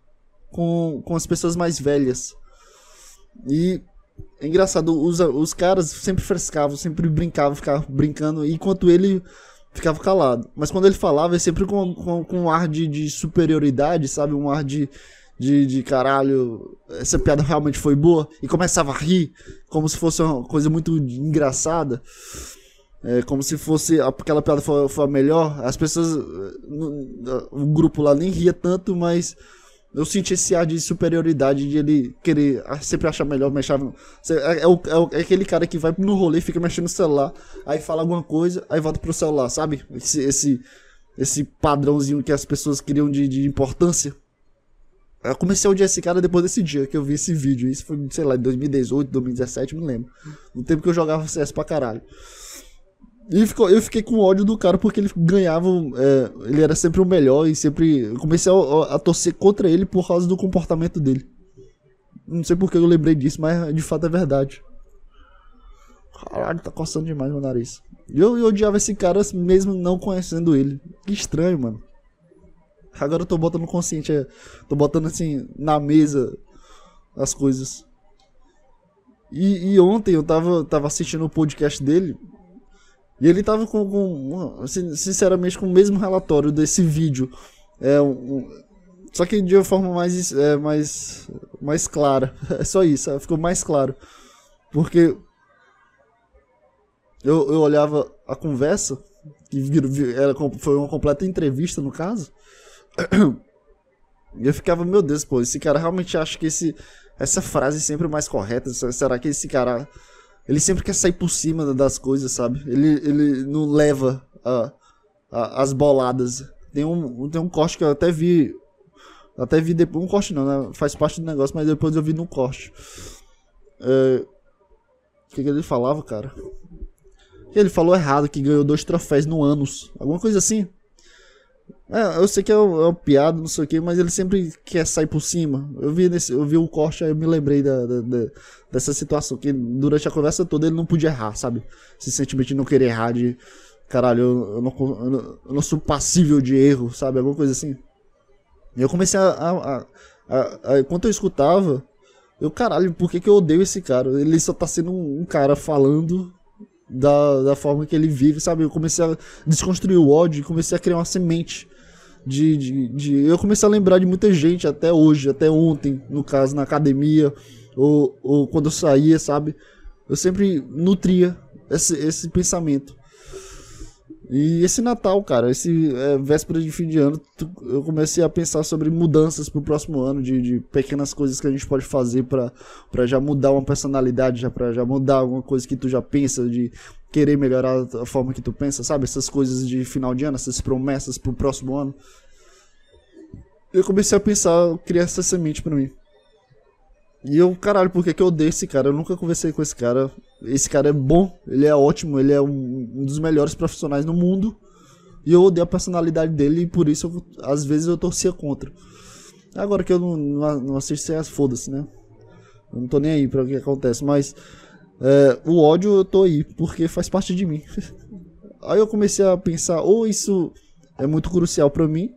Com, com as pessoas mais velhas. E é engraçado, os, os caras sempre frescavam, sempre brincavam, ficavam brincando, enquanto ele ficava calado. Mas quando ele falava, é sempre com, com, com um ar de, de superioridade, sabe? Um ar de, de, de caralho, essa piada realmente foi boa, e começava a rir, como se fosse uma coisa muito engraçada, é, como se fosse aquela piada foi, foi a melhor. As pessoas, o grupo lá nem ria tanto, mas eu senti esse ar de superioridade de ele querer sempre achar melhor, mexer. É, é, o, é, aquele cara que vai no rolê, fica mexendo no celular, aí fala alguma coisa, aí volta pro celular, sabe? Esse, esse, esse padrãozinho que as pessoas criam de, de importância. Eu comecei a odiar esse cara depois desse dia que eu vi esse vídeo. Isso foi, sei lá, em 2018, 2017, me lembro. No tempo que eu jogava CS pra caralho. E ficou, eu fiquei com ódio do cara porque ele ganhava. É, ele era sempre o melhor e sempre. Eu comecei a, a, torcer contra ele por causa do comportamento dele. Não sei porque eu lembrei disso, mas de fato é verdade. Caralho, tá coçando demais meu nariz. Eu, eu odiava esse cara mesmo não conhecendo ele. Que estranho, mano. Agora eu tô botando consciente, é, tô botando assim na mesa as coisas. E, e ontem eu tava, tava assistindo o podcast dele e ele tava com, com sinceramente com o mesmo relatório desse vídeo. É um, só que de uma forma mais é, mais mais clara. É só isso, ficou mais claro. Porque eu, eu olhava a conversa que era, foi uma completa entrevista no caso. E eu ficava, meu Deus, pô, esse cara realmente acha que esse, essa frase é sempre mais correta? Será que esse cara. Ele sempre quer sair por cima das coisas, sabe? Ele, ele não leva a, a, as boladas. Tem um, tem um corte que eu até vi. Até vi depois. Um corte não, né? Faz parte do negócio, mas depois eu vi no corte. É, o que, que ele falava, cara? Ele falou errado que ganhou dois troféus no anos. Alguma coisa assim. É, eu sei que é um, é piada, não sei o que, mas ele sempre quer sair por cima. Eu vi, nesse, eu vi o corte, aí eu me lembrei da, da, da, dessa situação, que durante a conversa toda ele não podia errar, sabe? Esse sentimento de não querer errar, de caralho, eu, eu, não, eu, eu não, sou passível de erro, sabe? Alguma coisa assim. E eu comecei a, a, a, a. Enquanto eu escutava, eu, caralho, por que, que eu odeio esse cara? Ele só tá sendo um, um cara falando da, da forma que ele vive, sabe? Eu comecei a desconstruir o ódio e comecei a criar uma semente. De, de, de, eu comecei a lembrar de muita gente até hoje, até ontem, no caso, na academia, ou, ou quando eu saía, sabe? Eu sempre nutria esse, esse pensamento. E esse Natal, cara, esse é, véspera de fim de ano, tu, eu comecei a pensar sobre mudanças pro próximo ano, de, de pequenas coisas que a gente pode fazer para já mudar uma personalidade, já para já mudar alguma coisa que tu já pensa, de querer melhorar a forma que tu pensa, sabe? Essas coisas de final de ano, essas promessas pro próximo ano. Eu comecei a pensar, criar essa semente para mim. E eu, caralho, por que, que eu odeio esse cara? Eu nunca conversei com esse cara. Esse cara é bom, ele é ótimo, ele é um, dos melhores profissionais no mundo. E eu odeio a personalidade dele e por isso, eu, às vezes, eu torcia contra. Agora que eu não, não, não assisto, é foda-se, né? Eu não tô nem aí pra o que acontece, mas é, o ódio eu tô aí, porque faz parte de mim. aí eu comecei a pensar, ou isso é muito crucial para mim,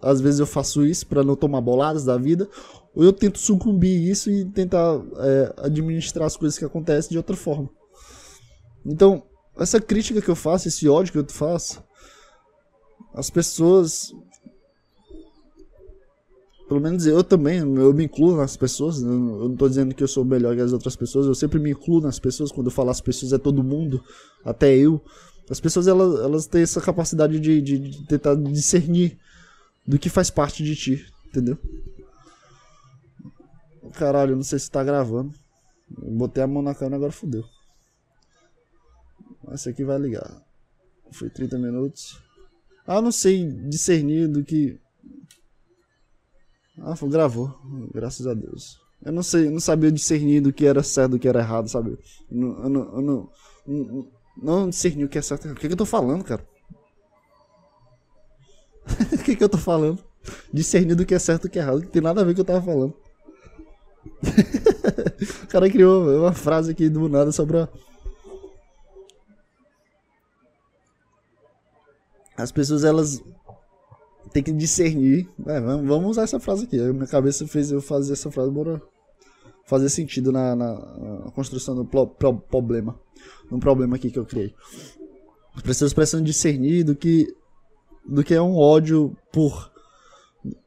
às vezes eu faço isso para não tomar boladas da vida, ou eu tento sucumbir isso e tentar é, administrar as coisas que acontecem de outra forma. Então, essa crítica que eu faço, esse ódio que eu faço, as pessoas. Pelo menos eu também, eu me incluo nas pessoas. Eu não estou dizendo que eu sou melhor que as outras pessoas, eu sempre me incluo nas pessoas. Quando eu falo as pessoas, é todo mundo, até eu. As pessoas elas, elas têm essa capacidade de, de, de tentar discernir do que faz parte de ti, entendeu? Caralho, não sei se tá gravando. Eu botei a mão na câmera agora fodeu. Esse aqui vai ligar. Foi 30 minutos. Ah, não sei discernir do que. Ah, gravou. Graças a Deus. Eu não sei, não sabia discernir do que era certo do que era errado, sabe? Eu não, eu não, eu não, não, não discernir o que é certo. O que, que eu tô falando, cara? O que, que eu tô falando? Discernir do que é certo e do que é errado. Não tem nada a ver com o que eu tava falando. o cara criou uma frase aqui do nada só pra. As pessoas elas têm que discernir. É, vamos usar essa frase aqui. Minha cabeça fez eu fazer essa frase, bora fazer sentido na, na, na construção do pro, pro, problema. Um problema aqui que eu criei. As pessoas precisam discernir do que, do que é um ódio por,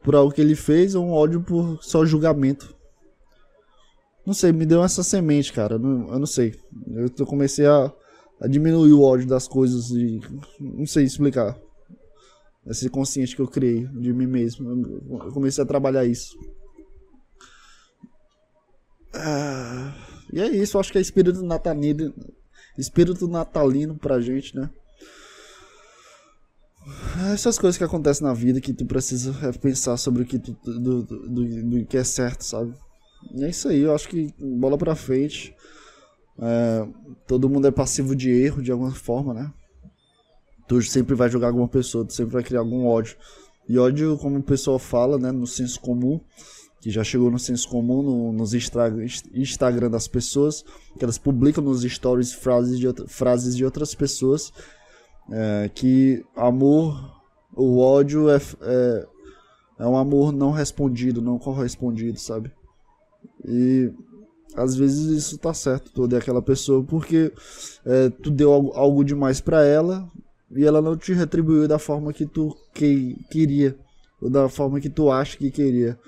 por algo que ele fez ou um ódio por só julgamento. Não sei, me deu essa semente, cara. Eu não, sei. Eu comecei a, a, diminuir o ódio das coisas e. Não sei explicar. Esse consciente que eu criei de mim mesmo. Eu comecei a trabalhar isso. Ah, e é isso, acho que é espírito natalino. Espírito natalino pra gente, né? Essas coisas que acontecem na vida que tu precisa pensar sobre o que tu, do, do, do, do que é certo, sabe? É isso aí, eu acho que bola pra frente. É, todo mundo é passivo de erro de alguma forma, né? Tu sempre vai jogar alguma pessoa, tu sempre vai criar algum ódio. E ódio, como o pessoal fala, né, no senso comum, que já chegou no senso comum, no, nos Instagram das pessoas, que elas publicam nos stories frases de, frases de outras pessoas, é, que amor, o ódio é, é, é um amor não respondido, não correspondido, sabe? E às vezes isso tá certo, tu aquela pessoa porque é, tu deu algo, algo demais para ela e ela não te retribuiu da forma que tu que, queria, ou da forma que tu acha que queria.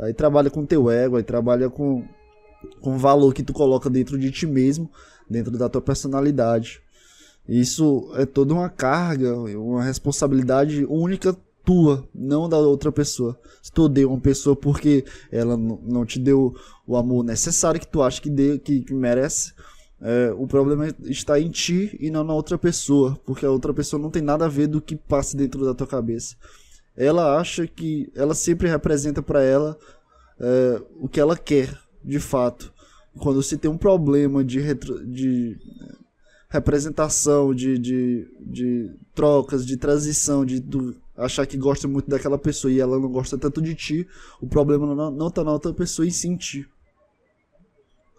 Aí trabalha com teu ego, aí trabalha com, com o valor que tu coloca dentro de ti mesmo, dentro da tua personalidade. Isso é toda uma carga, uma responsabilidade única tua, não da outra pessoa. Se tu odeia uma pessoa porque ela não te deu o amor necessário que tu acha que, deu, que, que merece, é, o problema está em ti e não na outra pessoa, porque a outra pessoa não tem nada a ver do que passa dentro da tua cabeça. Ela acha que ela sempre representa para ela é, o que ela quer, de fato. Quando você tem um problema de, retro, de representação, de, de, de trocas, de transição, de do, achar que gosta muito daquela pessoa e ela não gosta tanto de ti, o problema não, não tá na outra pessoa e sim ti.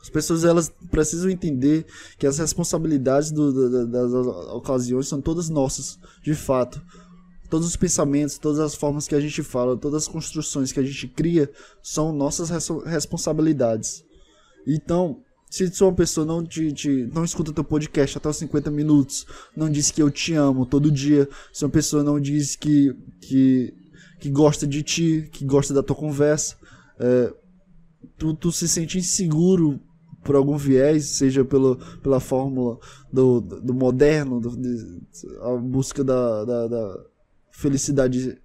As pessoas elas precisam entender que as responsabilidades do, do, das ocasiões são todas nossas, de fato. Todos os pensamentos, todas as formas que a gente fala, todas as construções que a gente cria são nossas res responsabilidades. Então, se sou uma pessoa não te, te, não escuta teu podcast até os 50 minutos, não diz que eu te amo todo dia, se uma pessoa não diz que, que, que gosta de ti, que gosta da tua conversa, é, tu, tu se sente inseguro por algum viés, seja pelo, pela fórmula do, do moderno, do, de, a busca da, da, da, felicidade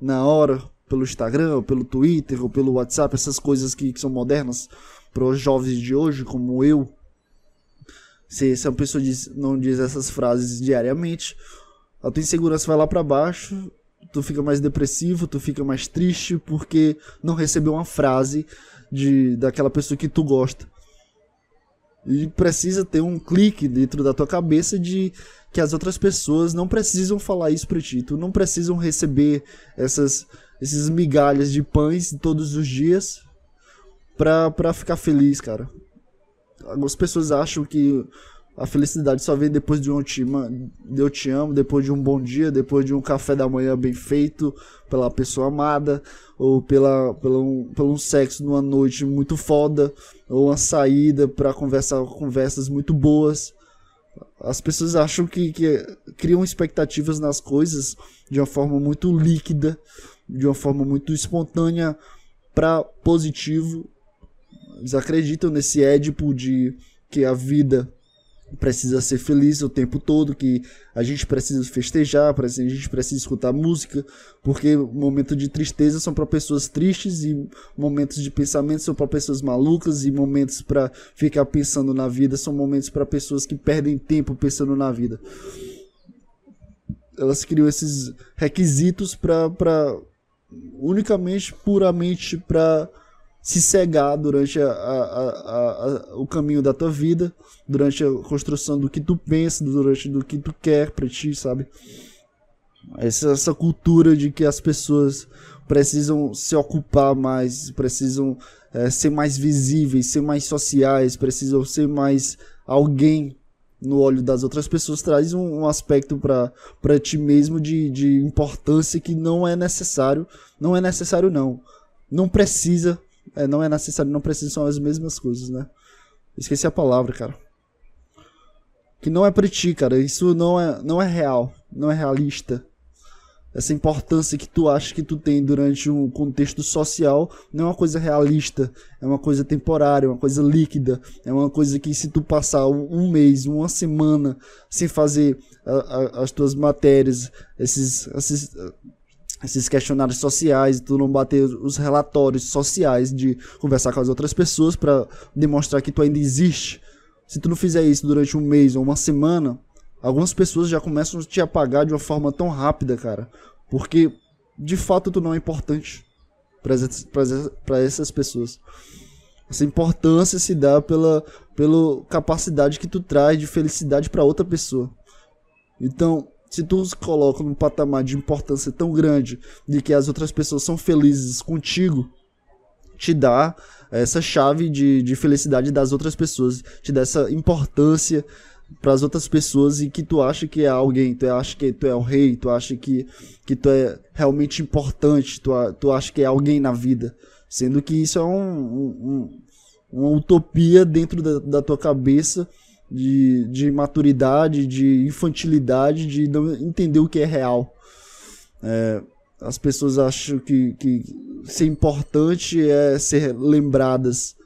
na hora, pelo Instagram, ou pelo Twitter, ou pelo WhatsApp, essas coisas que, que são modernas para os jovens de hoje, como eu. Se, se a pessoa diz, não diz essas frases diariamente, a tua insegurança vai lá para baixo, tu fica mais depressivo, tu fica mais triste porque não recebeu uma frase de daquela pessoa que tu gosta. E precisa ter um clique dentro da tua cabeça de que as outras pessoas não precisam falar isso pra ti. Tu não precisam receber essas esses migalhas de pães todos os dias pra, pra ficar feliz, cara. Algumas pessoas acham que a felicidade só vem depois de um te, eu te amo, depois de um bom dia, depois de um café da manhã bem feito pela pessoa amada, ou pela, pela um, pelo um sexo numa noite muito foda, ou uma saída para conversar conversas muito boas. As pessoas acham que, que criam expectativas nas coisas de uma forma muito líquida, de uma forma muito espontânea para positivo. Eles acreditam nesse édipo de que a vida precisa ser feliz o tempo todo, que a gente precisa festejar, a gente precisa escutar música, porque momentos de tristeza são para pessoas tristes e momentos de pensamento são para pessoas malucas e momentos para ficar pensando na vida são momentos para pessoas que perdem tempo pensando na vida. Elas criam esses requisitos para unicamente puramente para se cegar durante a, a, a, o caminho da tua vida, durante a construção do que tu pensa, durante do que tu quer para ti, sabe? Essa, essa cultura de que as pessoas precisam se ocupar mais, precisam é, ser mais visíveis, ser mais sociais, precisam ser mais alguém no olho das outras pessoas traz um, um aspecto para ti mesmo de, de importância que não é necessário, não é necessário não, não precisa é, não é necessário, não precisa, são as mesmas coisas, né? Esqueci a palavra, cara. Que não é pra ti, cara. Isso não é, não é real. Não é realista. Essa importância que tu acha que tu tem durante um contexto social não é uma coisa realista. É uma coisa temporária, uma coisa líquida. É uma coisa que se tu passar um mês, uma semana sem fazer a, a, as tuas matérias, esses, esses esses questionários sociais, tu não bater os relatórios sociais de conversar com as outras pessoas para demonstrar que tu ainda existe. Se tu não fizer isso durante um mês ou uma semana, algumas pessoas já começam a te apagar de uma forma tão rápida, cara, porque de fato tu não é importante para essas pessoas. Essa importância se dá pela, pela capacidade que tu traz de felicidade para outra pessoa. Então, se tu os coloca num patamar de importância tão grande de que as outras pessoas são felizes contigo, te dá essa chave de, de felicidade das outras pessoas, te dá essa importância para as outras pessoas e que tu acha que é alguém, tu acha que tu é o rei, tu acha que, que tu é realmente importante, tu, tu acha que é alguém na vida, sendo que isso é um, um, uma utopia dentro da, da tua cabeça de, de maturidade, de infantilidade, de não entender o que é real. É, as pessoas acham que, que ser importante é ser lembradas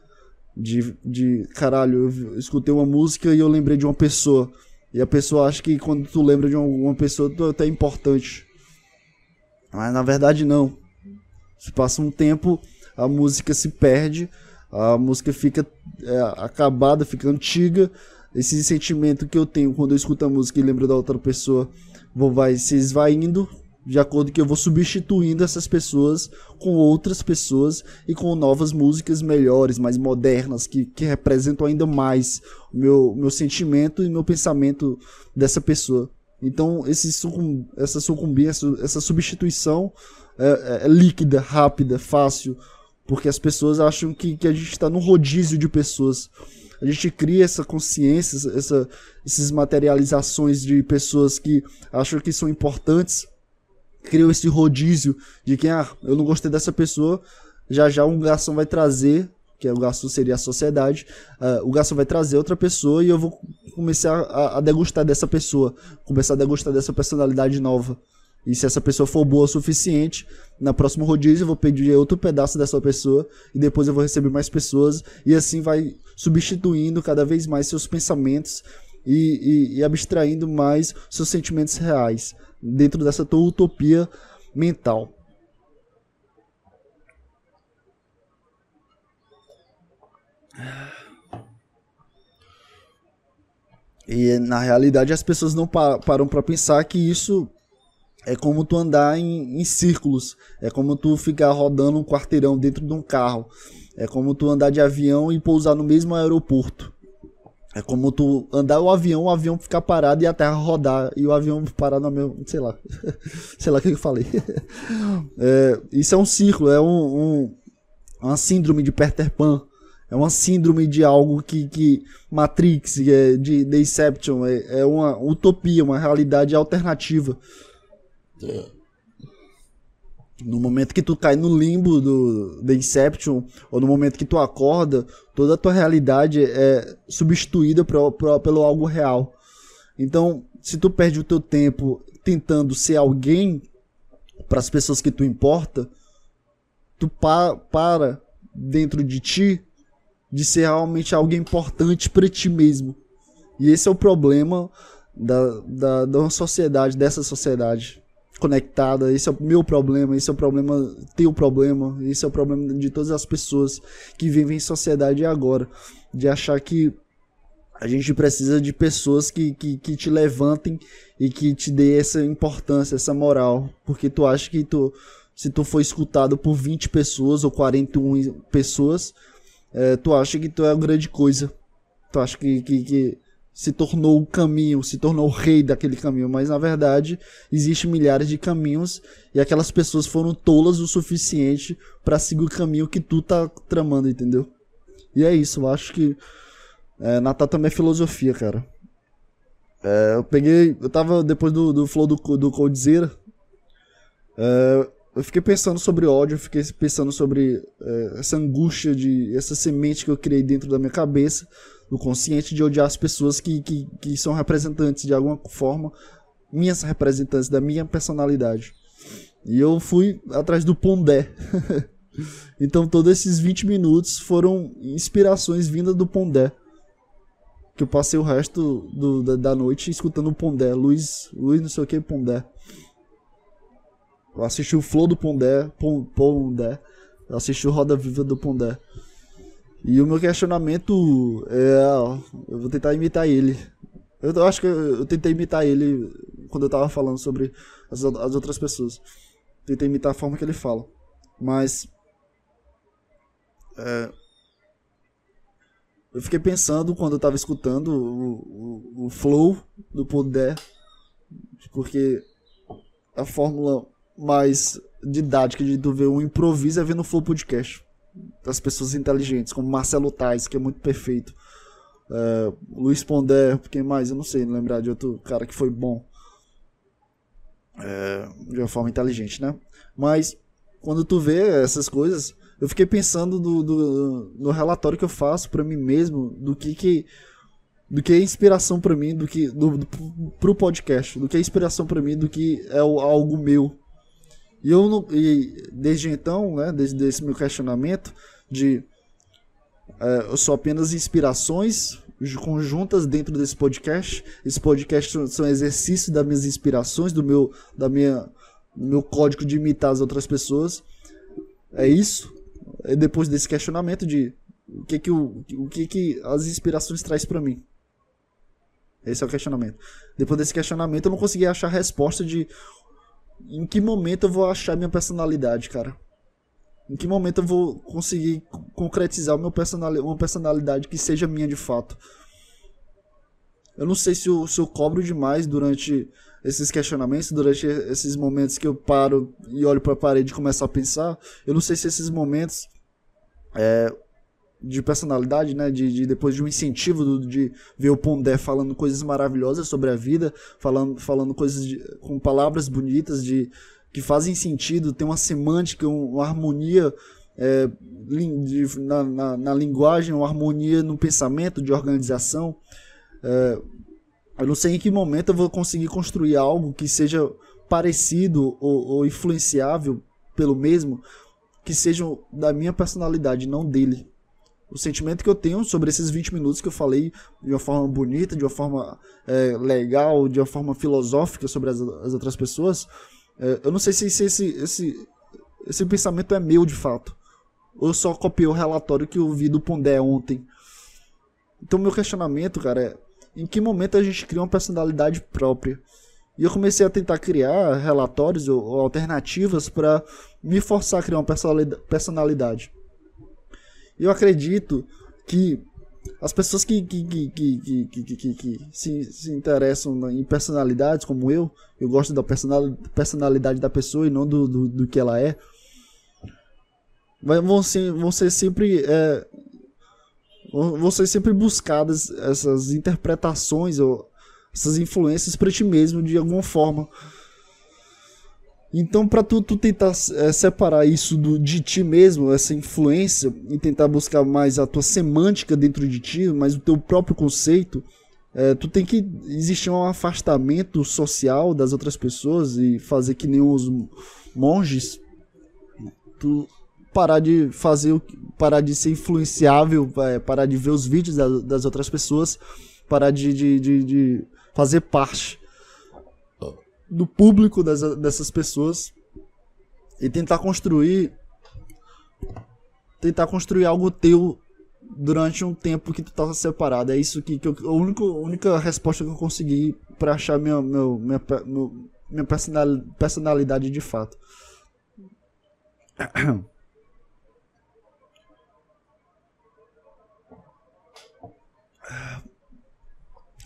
de, de caralho, eu escutei uma música e eu lembrei de uma pessoa. E a pessoa acha que quando tu lembra de uma pessoa, tu é até importante. Mas na verdade não. Se passa um tempo, a música se perde, a música fica é, acabada, fica antiga, esse sentimento que eu tenho quando eu escuto a música e lembro da outra pessoa vou, vai se esvaindo de acordo que eu vou substituindo essas pessoas com outras pessoas e com novas músicas melhores, mais modernas, que, que representam ainda mais o meu, meu sentimento e meu pensamento dessa pessoa. Então, esse sucum, essa sucumbir, essa, essa substituição é, é, é líquida, rápida, fácil, porque as pessoas acham que, que a gente está num rodízio de pessoas a gente cria essa consciência, essa, essas materializações de pessoas que acham que são importantes, criam esse rodízio de que, ah, eu não gostei dessa pessoa, já já um garçom vai trazer, que é o garçom seria a sociedade, uh, o garçom vai trazer outra pessoa e eu vou começar a, a, degustar dessa pessoa, começar a degustar dessa personalidade nova. E se essa pessoa for boa o suficiente, na próxima rodízio eu vou pedir outro pedaço dessa pessoa e depois eu vou receber mais pessoas e assim vai substituindo cada vez mais seus pensamentos e, e, e abstraindo mais seus sentimentos reais dentro dessa tua utopia mental. E na realidade as pessoas não param para pensar que isso é como tu andar em, em, círculos, é como tu ficar rodando um quarteirão dentro de um carro, é como tu andar de avião e pousar no mesmo aeroporto. É como tu andar o avião, o avião ficar parado e a terra rodar e o avião parar no meu, sei lá, sei lá o que eu falei. É, isso é um círculo, é um, um, uma síndrome de Peter Pan. É uma síndrome de algo que, que Matrix, é de Deception, é, é uma utopia, uma realidade alternativa. É. No momento que tu cai no limbo do The Inception, ou no momento que tu acorda, toda a tua realidade é substituída pra, pelo algo real. Então, se tu perde o teu tempo tentando ser alguém para as pessoas que tu importa, tu pa para dentro de ti de ser realmente alguém importante para ti mesmo. E esse é o problema da, da, da sociedade, dessa sociedade conectada. Esse é o meu problema, esse é o problema, teu problema, esse é o problema de todas as pessoas que vivem em sociedade agora. De achar que a gente precisa de pessoas que, que, que te levantem e que te dê essa importância, essa moral. Porque tu acha que tu, se tu for escutado por 20 pessoas ou 41 pessoas, é, tu acha que tu é uma grande coisa. Tu acha que, que, que se tornou o caminho, se tornou o rei daquele caminho, mas na verdade existem milhares de caminhos e aquelas pessoas foram tolas o suficiente para seguir o caminho que tu tá tramando, entendeu? E é isso, eu acho que é, Natal também é filosofia, cara. É, eu peguei, eu tava depois do, do flow do, do Coldzera, é, eu fiquei pensando sobre ódio, eu fiquei pensando sobre é, essa angústia, de essa semente que eu criei dentro da minha cabeça, do consciente de odiar as pessoas que, que, que são representantes de alguma forma, minhas representantes da minha personalidade. E eu fui atrás do Pondé. então todos esses 20 minutos foram inspirações vindas do Pondé. Que eu passei o resto do, da, da noite escutando o Pondé. Luiz, Luiz não sei o que, Pondé. Eu assisti o Flow do Pondé, Pondé. Eu assisti o Roda Viva do Pondé. E o meu questionamento é. Eu vou tentar imitar ele. Eu acho que eu tentei imitar ele quando eu tava falando sobre as, as outras pessoas. Tentei imitar a forma que ele fala. Mas. É, eu fiquei pensando quando eu tava escutando o, o, o flow do Pondé. Porque a fórmula mais didática de tu ver um improviso é ver no Flow Podcast. Das pessoas inteligentes, como Marcelo Tais, que é muito perfeito. Uh, Luiz Pondé, quem mais? Eu não sei lembrar de outro cara que foi bom. Uh, de uma forma inteligente, né? Mas quando tu vê essas coisas, eu fiquei pensando do, do, no relatório que eu faço para mim mesmo, do que que do que é inspiração para mim, do que do, do, pro podcast, do que é inspiração para mim, do que é algo meu, e eu não, e desde então, né, desde esse meu questionamento de é, eu sou apenas inspirações conjuntas dentro desse podcast. Esse podcast são exercícios das minhas inspirações, do meu, da minha, meu código de imitar as outras pessoas. É isso. E depois desse questionamento de o que que, o, o que, que as inspirações traz para mim. Esse é o questionamento. Depois desse questionamento, eu não consegui achar resposta de em que momento eu vou achar minha personalidade, cara? Em que momento eu vou conseguir concretizar meu personali uma personalidade que seja minha de fato? Eu não sei se eu, se eu cobro demais durante esses questionamentos, durante esses momentos que eu paro e olho para a parede e começo a pensar. Eu não sei se esses momentos é, de personalidade, né? De, de, depois de um incentivo do, de ver o Pondé falando coisas maravilhosas sobre a vida, falando, falando coisas de, com palavras bonitas de que fazem sentido, tem uma semântica, uma harmonia é, de, na, na, na, linguagem, uma harmonia no pensamento de organização. É, eu não sei em que momento eu vou conseguir construir algo que seja parecido ou, ou influenciável pelo mesmo que sejam da minha personalidade, não dele. O sentimento que eu tenho sobre esses 20 minutos que eu falei de uma forma bonita, de uma forma é, legal, de uma forma filosófica sobre as, as outras pessoas, é, eu não sei se, se esse, esse, esse pensamento é meu de fato. Ou só copiei o relatório que eu vi do Pondé ontem. Então, meu questionamento, cara, é em que momento a gente cria uma personalidade própria? E eu comecei a tentar criar relatórios ou, ou alternativas para me forçar a criar uma personalidade. Eu acredito que as pessoas que, que, que, que, que, que, que, se, se interessam em personalidades como eu, eu gosto da personalidade da pessoa e não do, do, do que ela é, vão ser, vão ser sempre é, vão ser sempre buscadas essas interpretações ou essas influências para ti mesmo de alguma forma. Então, para tu, tu tentar é, separar isso do, de ti mesmo, essa influência, e tentar buscar mais a tua semântica dentro de ti, mais o teu próprio conceito, é, tu tem que existir um afastamento social das outras pessoas e fazer que nem os monges. Tu parar de fazer, parar de ser influenciável, é, parar de ver os vídeos das, das outras pessoas, parar de, de, de, de fazer parte do público dessas pessoas e tentar construir tentar construir algo teu durante um tempo que tu tá separado. É isso que, que eu, a única, única resposta que eu consegui para achar minha, meu, minha, meu, minha personalidade de fato.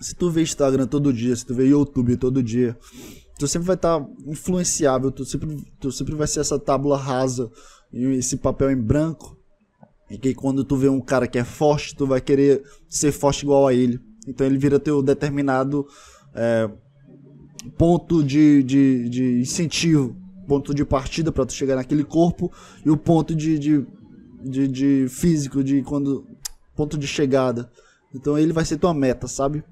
Se tu vê Instagram todo dia, se tu vê YouTube todo dia, tu sempre vai estar tá influenciável, tu sempre, tu sempre vai ser essa tábula rasa e esse papel em branco. E que quando tu vê um cara que é forte, tu vai querer ser forte igual a ele. Então ele vira teu determinado é, ponto de, de, de incentivo, ponto de partida para tu chegar naquele corpo e o ponto de, de, de, de físico, de quando ponto de chegada. Então ele vai ser tua meta, sabe?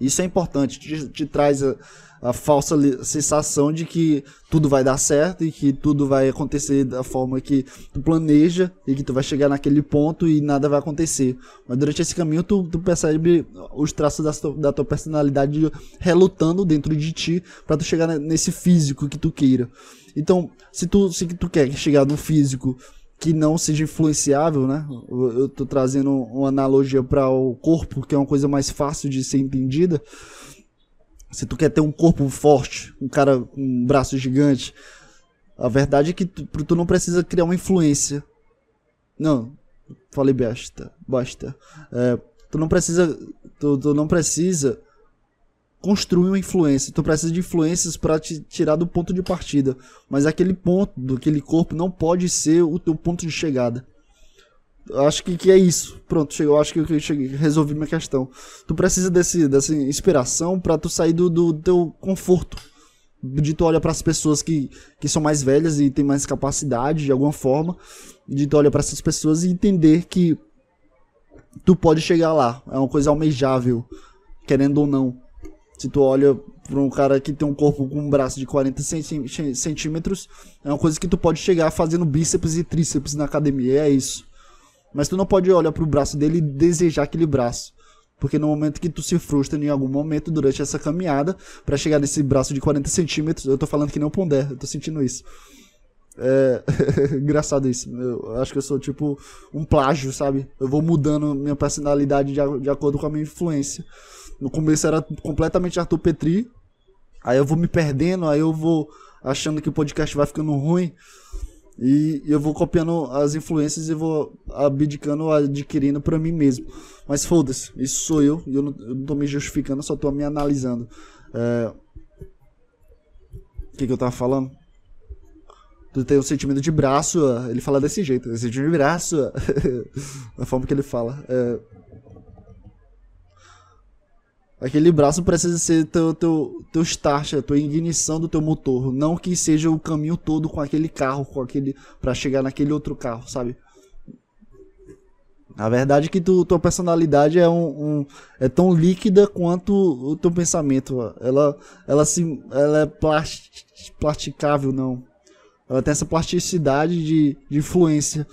Isso é importante, te, te traz a, a, falsa sensação de que tudo vai dar certo e que tudo vai acontecer da forma que tu planeja e que tu vai chegar naquele ponto e nada vai acontecer. Mas durante esse caminho tu, tu percebe os traços da, da tua personalidade relutando dentro de ti para tu chegar nesse físico que tu queira. Então, se tu, se tu quer chegar no físico que não seja influenciável, né? Eu tô trazendo uma analogia para o corpo, que é uma coisa mais fácil de ser entendida. Se tu quer ter um corpo forte, um cara com um braço gigante, a verdade é que tu, tu não precisa criar uma influência. Não, falei besta, basta. É, tu não precisa, tu, tu não precisa construir uma influência. Tu precisa de influências para te tirar do ponto de partida. Mas aquele ponto, daquele corpo, não pode ser o teu ponto de chegada. Acho que, que é isso. Pronto, chegou. Acho que eu cheguei, resolvi minha questão. Tu precisa desse, dessa inspiração para tu sair do, do teu conforto. De tu olhar para as pessoas que, que são mais velhas e têm mais capacidade de alguma forma. De tu olhar para essas pessoas e entender que tu pode chegar lá. É uma coisa almejável, querendo ou não. Se tu olha para um cara que tem um corpo com um braço de 40 centímetros, é uma coisa que tu pode chegar fazendo bíceps e tríceps na academia, é isso. Mas tu não pode olhar para o braço dele e desejar aquele braço. Porque no momento que tu se frustra em algum momento durante essa caminhada, para chegar nesse braço de 40 centímetros, eu tô falando que nem o Pondé, eu tô sentindo isso. É engraçado isso. Eu acho que eu sou tipo um plágio, sabe? Eu vou mudando minha personalidade de, de acordo com a minha influência. No começo era completamente Arthur Petri. Aí eu vou me perdendo, aí eu vou achando que o podcast vai ficando ruim. E eu vou copiando as influências e vou abdicando, adquirindo para mim mesmo. Mas foda-se, isso sou eu e eu não, eu não tô me justificando, só tô me analisando. É... O que, que eu tava falando? Tu tem um sentimento de braço, ele fala desse jeito, sentimento de braço, a forma que ele fala. É... Aquele braço precisa ser teu, teu, teu start, a tua ignição do teu motor. Não que seja o caminho todo com aquele carro, com aquele. para chegar naquele outro carro, sabe? A verdade é que tu, tua personalidade é, um, um, é tão líquida quanto o teu pensamento. Ela, ela, se, ela é plast, plasticável, não. Ela tem essa plasticidade de, de influência.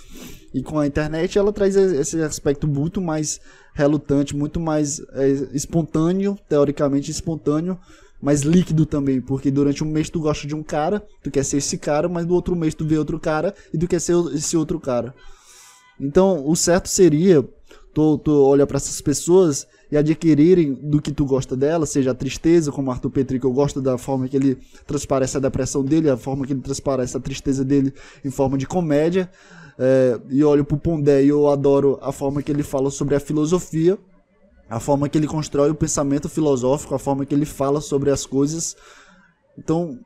E com a internet ela traz esse aspecto muito mais relutante, muito mais é, espontâneo, teoricamente espontâneo, mas líquido também, porque durante um mês tu gosta de um cara, tu quer ser esse cara, mas no outro mês tu vê outro cara e tu quer ser esse outro cara. Então, o certo seria tu, tu olhar para essas pessoas e adquirirem do que tu gosta dela, seja a tristeza, como Arthur Petri, que eu gosto da forma que ele transparece a depressão dele, a forma que ele transparece a tristeza dele em forma de comédia. É, e olho pro Pondé e eu adoro a forma que ele fala sobre a filosofia, a forma que ele constrói o pensamento filosófico, a forma que ele fala sobre as coisas. Então,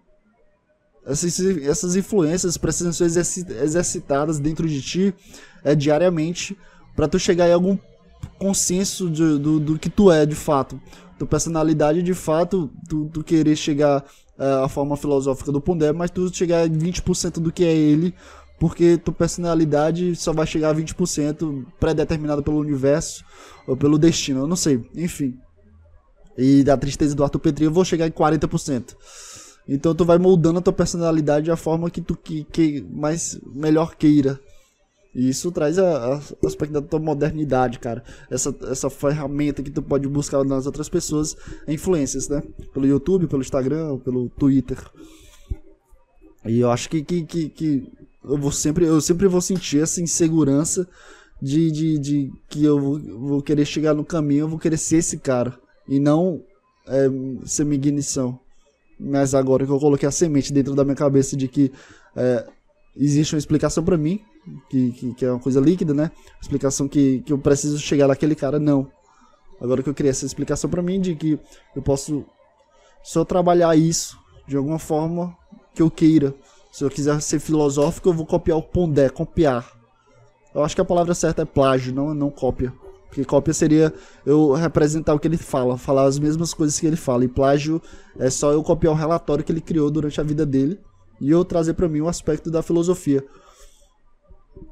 essas, essas influências precisam ser exercitadas dentro de ti é, diariamente para tu chegar em algum consenso de, do, do que tu é de fato. Tua personalidade de fato, tu, tu querer chegar é, à forma filosófica do Pondé, mas tu chegar a 20% do que é ele, porque tua personalidade só vai chegar a 20% pré-determinada pelo universo ou pelo destino, eu não sei, enfim. E da tristeza do Arthur Petri eu vou chegar em 40%. Então tu vai moldando a tua personalidade da forma que tu que, que mais melhor queira. E isso traz a, a, aspecto da tua modernidade, cara. Essa, essa ferramenta que tu pode buscar nas outras pessoas, influências, né? Pelo YouTube, pelo Instagram, pelo Twitter. E eu acho que, que, que, que, eu vou sempre, eu sempre vou sentir essa insegurança de, de, de que eu vou, vou querer chegar no caminho, eu vou querer ser esse cara. E não é, ser minha ignição. Mas agora que eu coloquei a semente dentro da minha cabeça de que é, existe uma explicação para mim, que, que, que, é uma coisa líquida, né? Explicação que, que eu preciso chegar naquele cara, não. Agora que eu criei essa explicação para mim de que eu posso só trabalhar isso de alguma forma que eu queira. Se eu quiser ser filosófico, eu vou copiar o Pondé, copiar. Eu acho que a palavra certa é plágio, não, não cópia. Porque cópia seria eu representar o que ele fala, falar as mesmas coisas que ele fala. E plágio é só eu copiar o relatório que ele criou durante a vida dele e eu trazer para mim o aspecto da filosofia.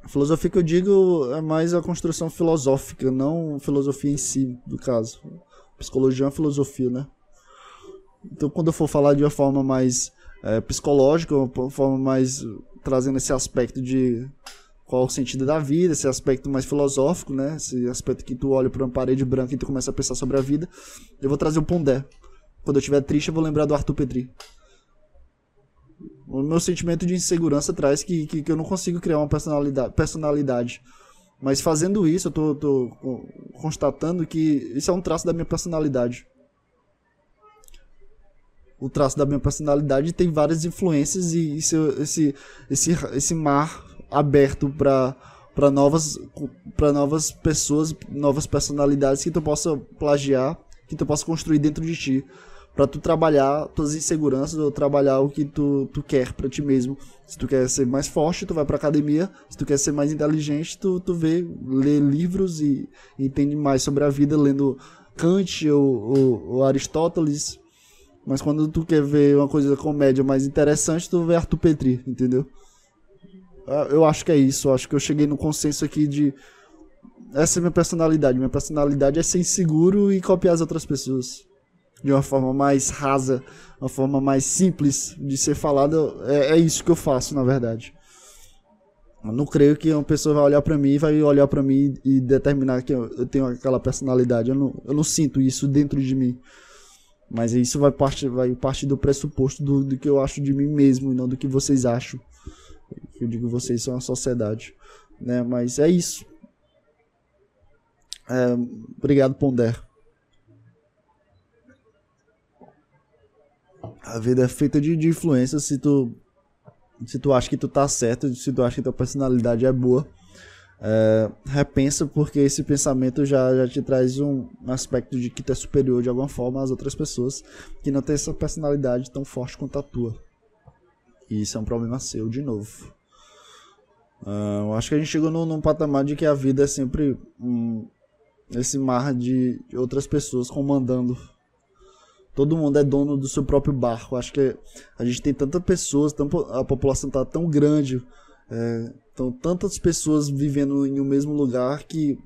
A filosofia que eu digo é mais a construção filosófica, não filosofia em si, no caso. Psicologia é uma filosofia, né? Então, quando eu for falar de uma forma mais é, psicológica, uma forma mais trazendo esse aspecto de qual o sentido da vida, esse aspecto mais filosófico, né? Esse aspecto que tu olha para uma parede branca e tu começa a pensar sobre a vida. Eu vou trazer o Pondé. Quando eu estiver triste, eu vou lembrar do Arthur Petri. O meu sentimento de insegurança traz que, que, que eu não consigo criar uma personalidade, personalidade. Mas fazendo isso, eu tô, tô constatando que isso é um traço da minha personalidade. O traço da minha personalidade tem várias influências e esse, esse, esse, esse mar aberto para para novas para novas pessoas, novas personalidades que tu possa plagiar, que tu possa construir dentro de ti, para tu trabalhar tuas inseguranças ou trabalhar o que tu, tu quer para ti mesmo. Se tu quer ser mais forte, tu vai para academia. Se tu quer ser mais inteligente, tu, tu vê, lê livros e, e entende mais sobre a vida lendo Kant ou, ou, ou Aristóteles. Mas quando tu quer ver uma coisa comédia mais interessante, tu vê Arthur Petri, entendeu? Ah, eu acho que é isso. Eu acho que eu cheguei no consenso aqui de. Essa é minha personalidade. Minha personalidade é ser inseguro e copiar as outras pessoas. De uma forma mais rasa, uma forma mais simples de ser falada. É, é isso que eu faço, na verdade. Eu não creio que uma pessoa vai olhar para mim e vai olhar para mim e determinar que eu tenho aquela personalidade. Eu não, eu não sinto isso dentro de mim. Mas isso vai partir, vai partir do pressuposto do, do que eu acho de mim mesmo e não do que vocês acham. Eu digo vocês são a sociedade, né? Mas é isso. É, obrigado, Ponder. A vida é feita de, de influência. Se tu, se tu acha que tu tá certo, se tu acha que tua personalidade é boa, é, repensa porque esse pensamento já, já te traz um aspecto de que tu é superior de alguma forma às outras pessoas que não tem essa personalidade tão forte quanto a tua. E isso é um problema seu, de novo. Uh, eu acho que a gente chegou num, num, patamar de que a vida é sempre um, esse mar de outras pessoas comandando. Todo mundo é dono do seu próprio barco. Acho que a gente tem tantas pessoas, a população está tão grande, é, então tantas pessoas vivendo em um mesmo lugar que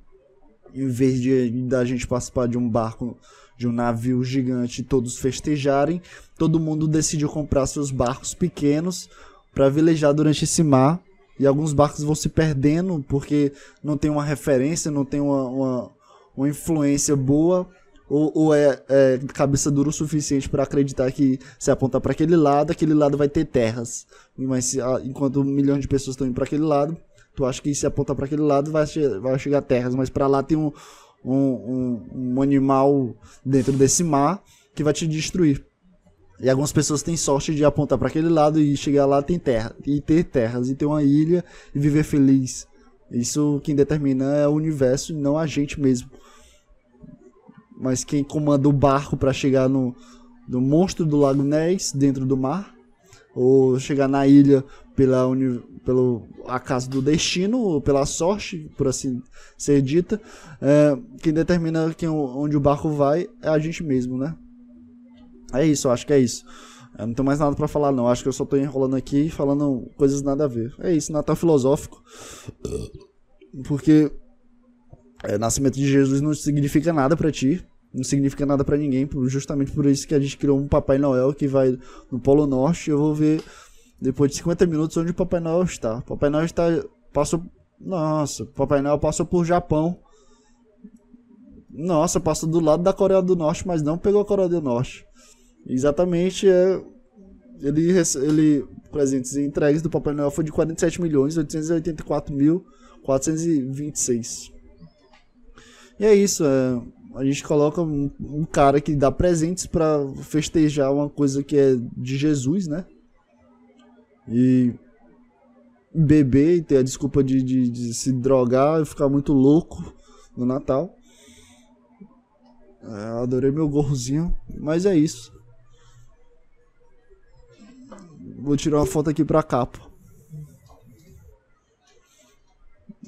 em vez de da gente participar de um barco, de um navio gigante, todos festejarem, todo mundo decidiu comprar seus barcos pequenos para velejar durante esse mar. E alguns barcos vão se perdendo porque não tem uma referência, não tem uma, uma, uma influência boa ou, ou é, é, cabeça dura o suficiente para acreditar que se apontar para aquele lado, aquele lado vai ter terras. Mas se, enquanto um milhão de pessoas estão indo para aquele lado, tu acha que se apontar para aquele lado vai, vai chegar terras, mas para lá tem um, um, um, um animal dentro desse mar que vai te destruir. E algumas pessoas têm sorte de apontar para aquele lado e chegar lá tem terra e ter terras e ter uma ilha e viver feliz. Isso quem determina é o universo não a gente mesmo mas quem comanda o barco para chegar no, no monstro do Lago Ness dentro do mar, ou chegar na ilha pela pelo acaso do destino, ou pela sorte, por assim ser dita, é, quem determina quem, onde o barco vai é a gente mesmo, né? É isso, acho que é isso. Eu não tenho mais nada para falar, não. Acho que eu só tô enrolando aqui falando coisas nada a ver. É isso, Natal filosófico. Porque é, nascimento de Jesus não significa nada para ti, não significa nada para ninguém, justamente por isso que a gente criou um Papai Noel que vai no Polo Norte. Eu vou ver depois de 50 minutos onde o Papai Noel está. Papai Noel está passou, nossa, Papai Noel passou por Japão. Nossa, passou do lado da Coreia do Norte, mas não pegou a Coreia do Norte. Exatamente, é ele ele presentes entregues do Papai Noel foi de 47 milhões 884 mil 426. E é isso, é, a gente coloca um, um cara que dá presentes para festejar uma coisa que é de Jesus, né? E beber e ter a desculpa de, de, de se drogar e ficar muito louco no Natal. É, adorei meu gorrozinho, mas é isso. Vou tirar uma foto aqui pra capa.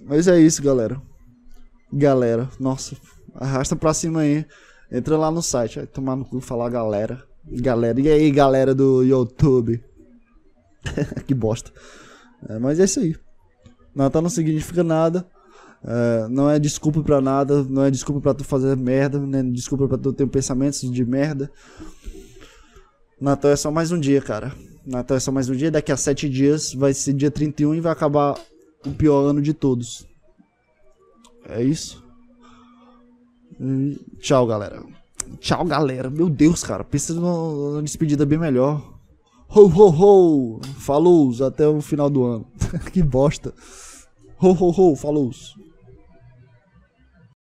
Mas é isso, galera. Galera, nossa, arrasta pra cima aí. Entra lá no site, vai tomar no cu falar galera. Galera, e aí galera do YouTube? que bosta. É, mas é isso aí. Natal não significa nada. É, não é desculpa pra nada. Não é desculpa pra tu fazer merda. Não é desculpa pra tu ter pensamentos de merda. Natal é só mais um dia, cara. Natal é só mais um dia. Daqui a sete dias vai ser dia 31 e vai acabar o pior ano de todos. É isso. tchau, galera. Tchau, galera. Meu Deus, cara. Pensa numa, despedida bem melhor. Ho, ho, ho. Falou até o final do ano. que bosta. Ho, ho, ho. Falou.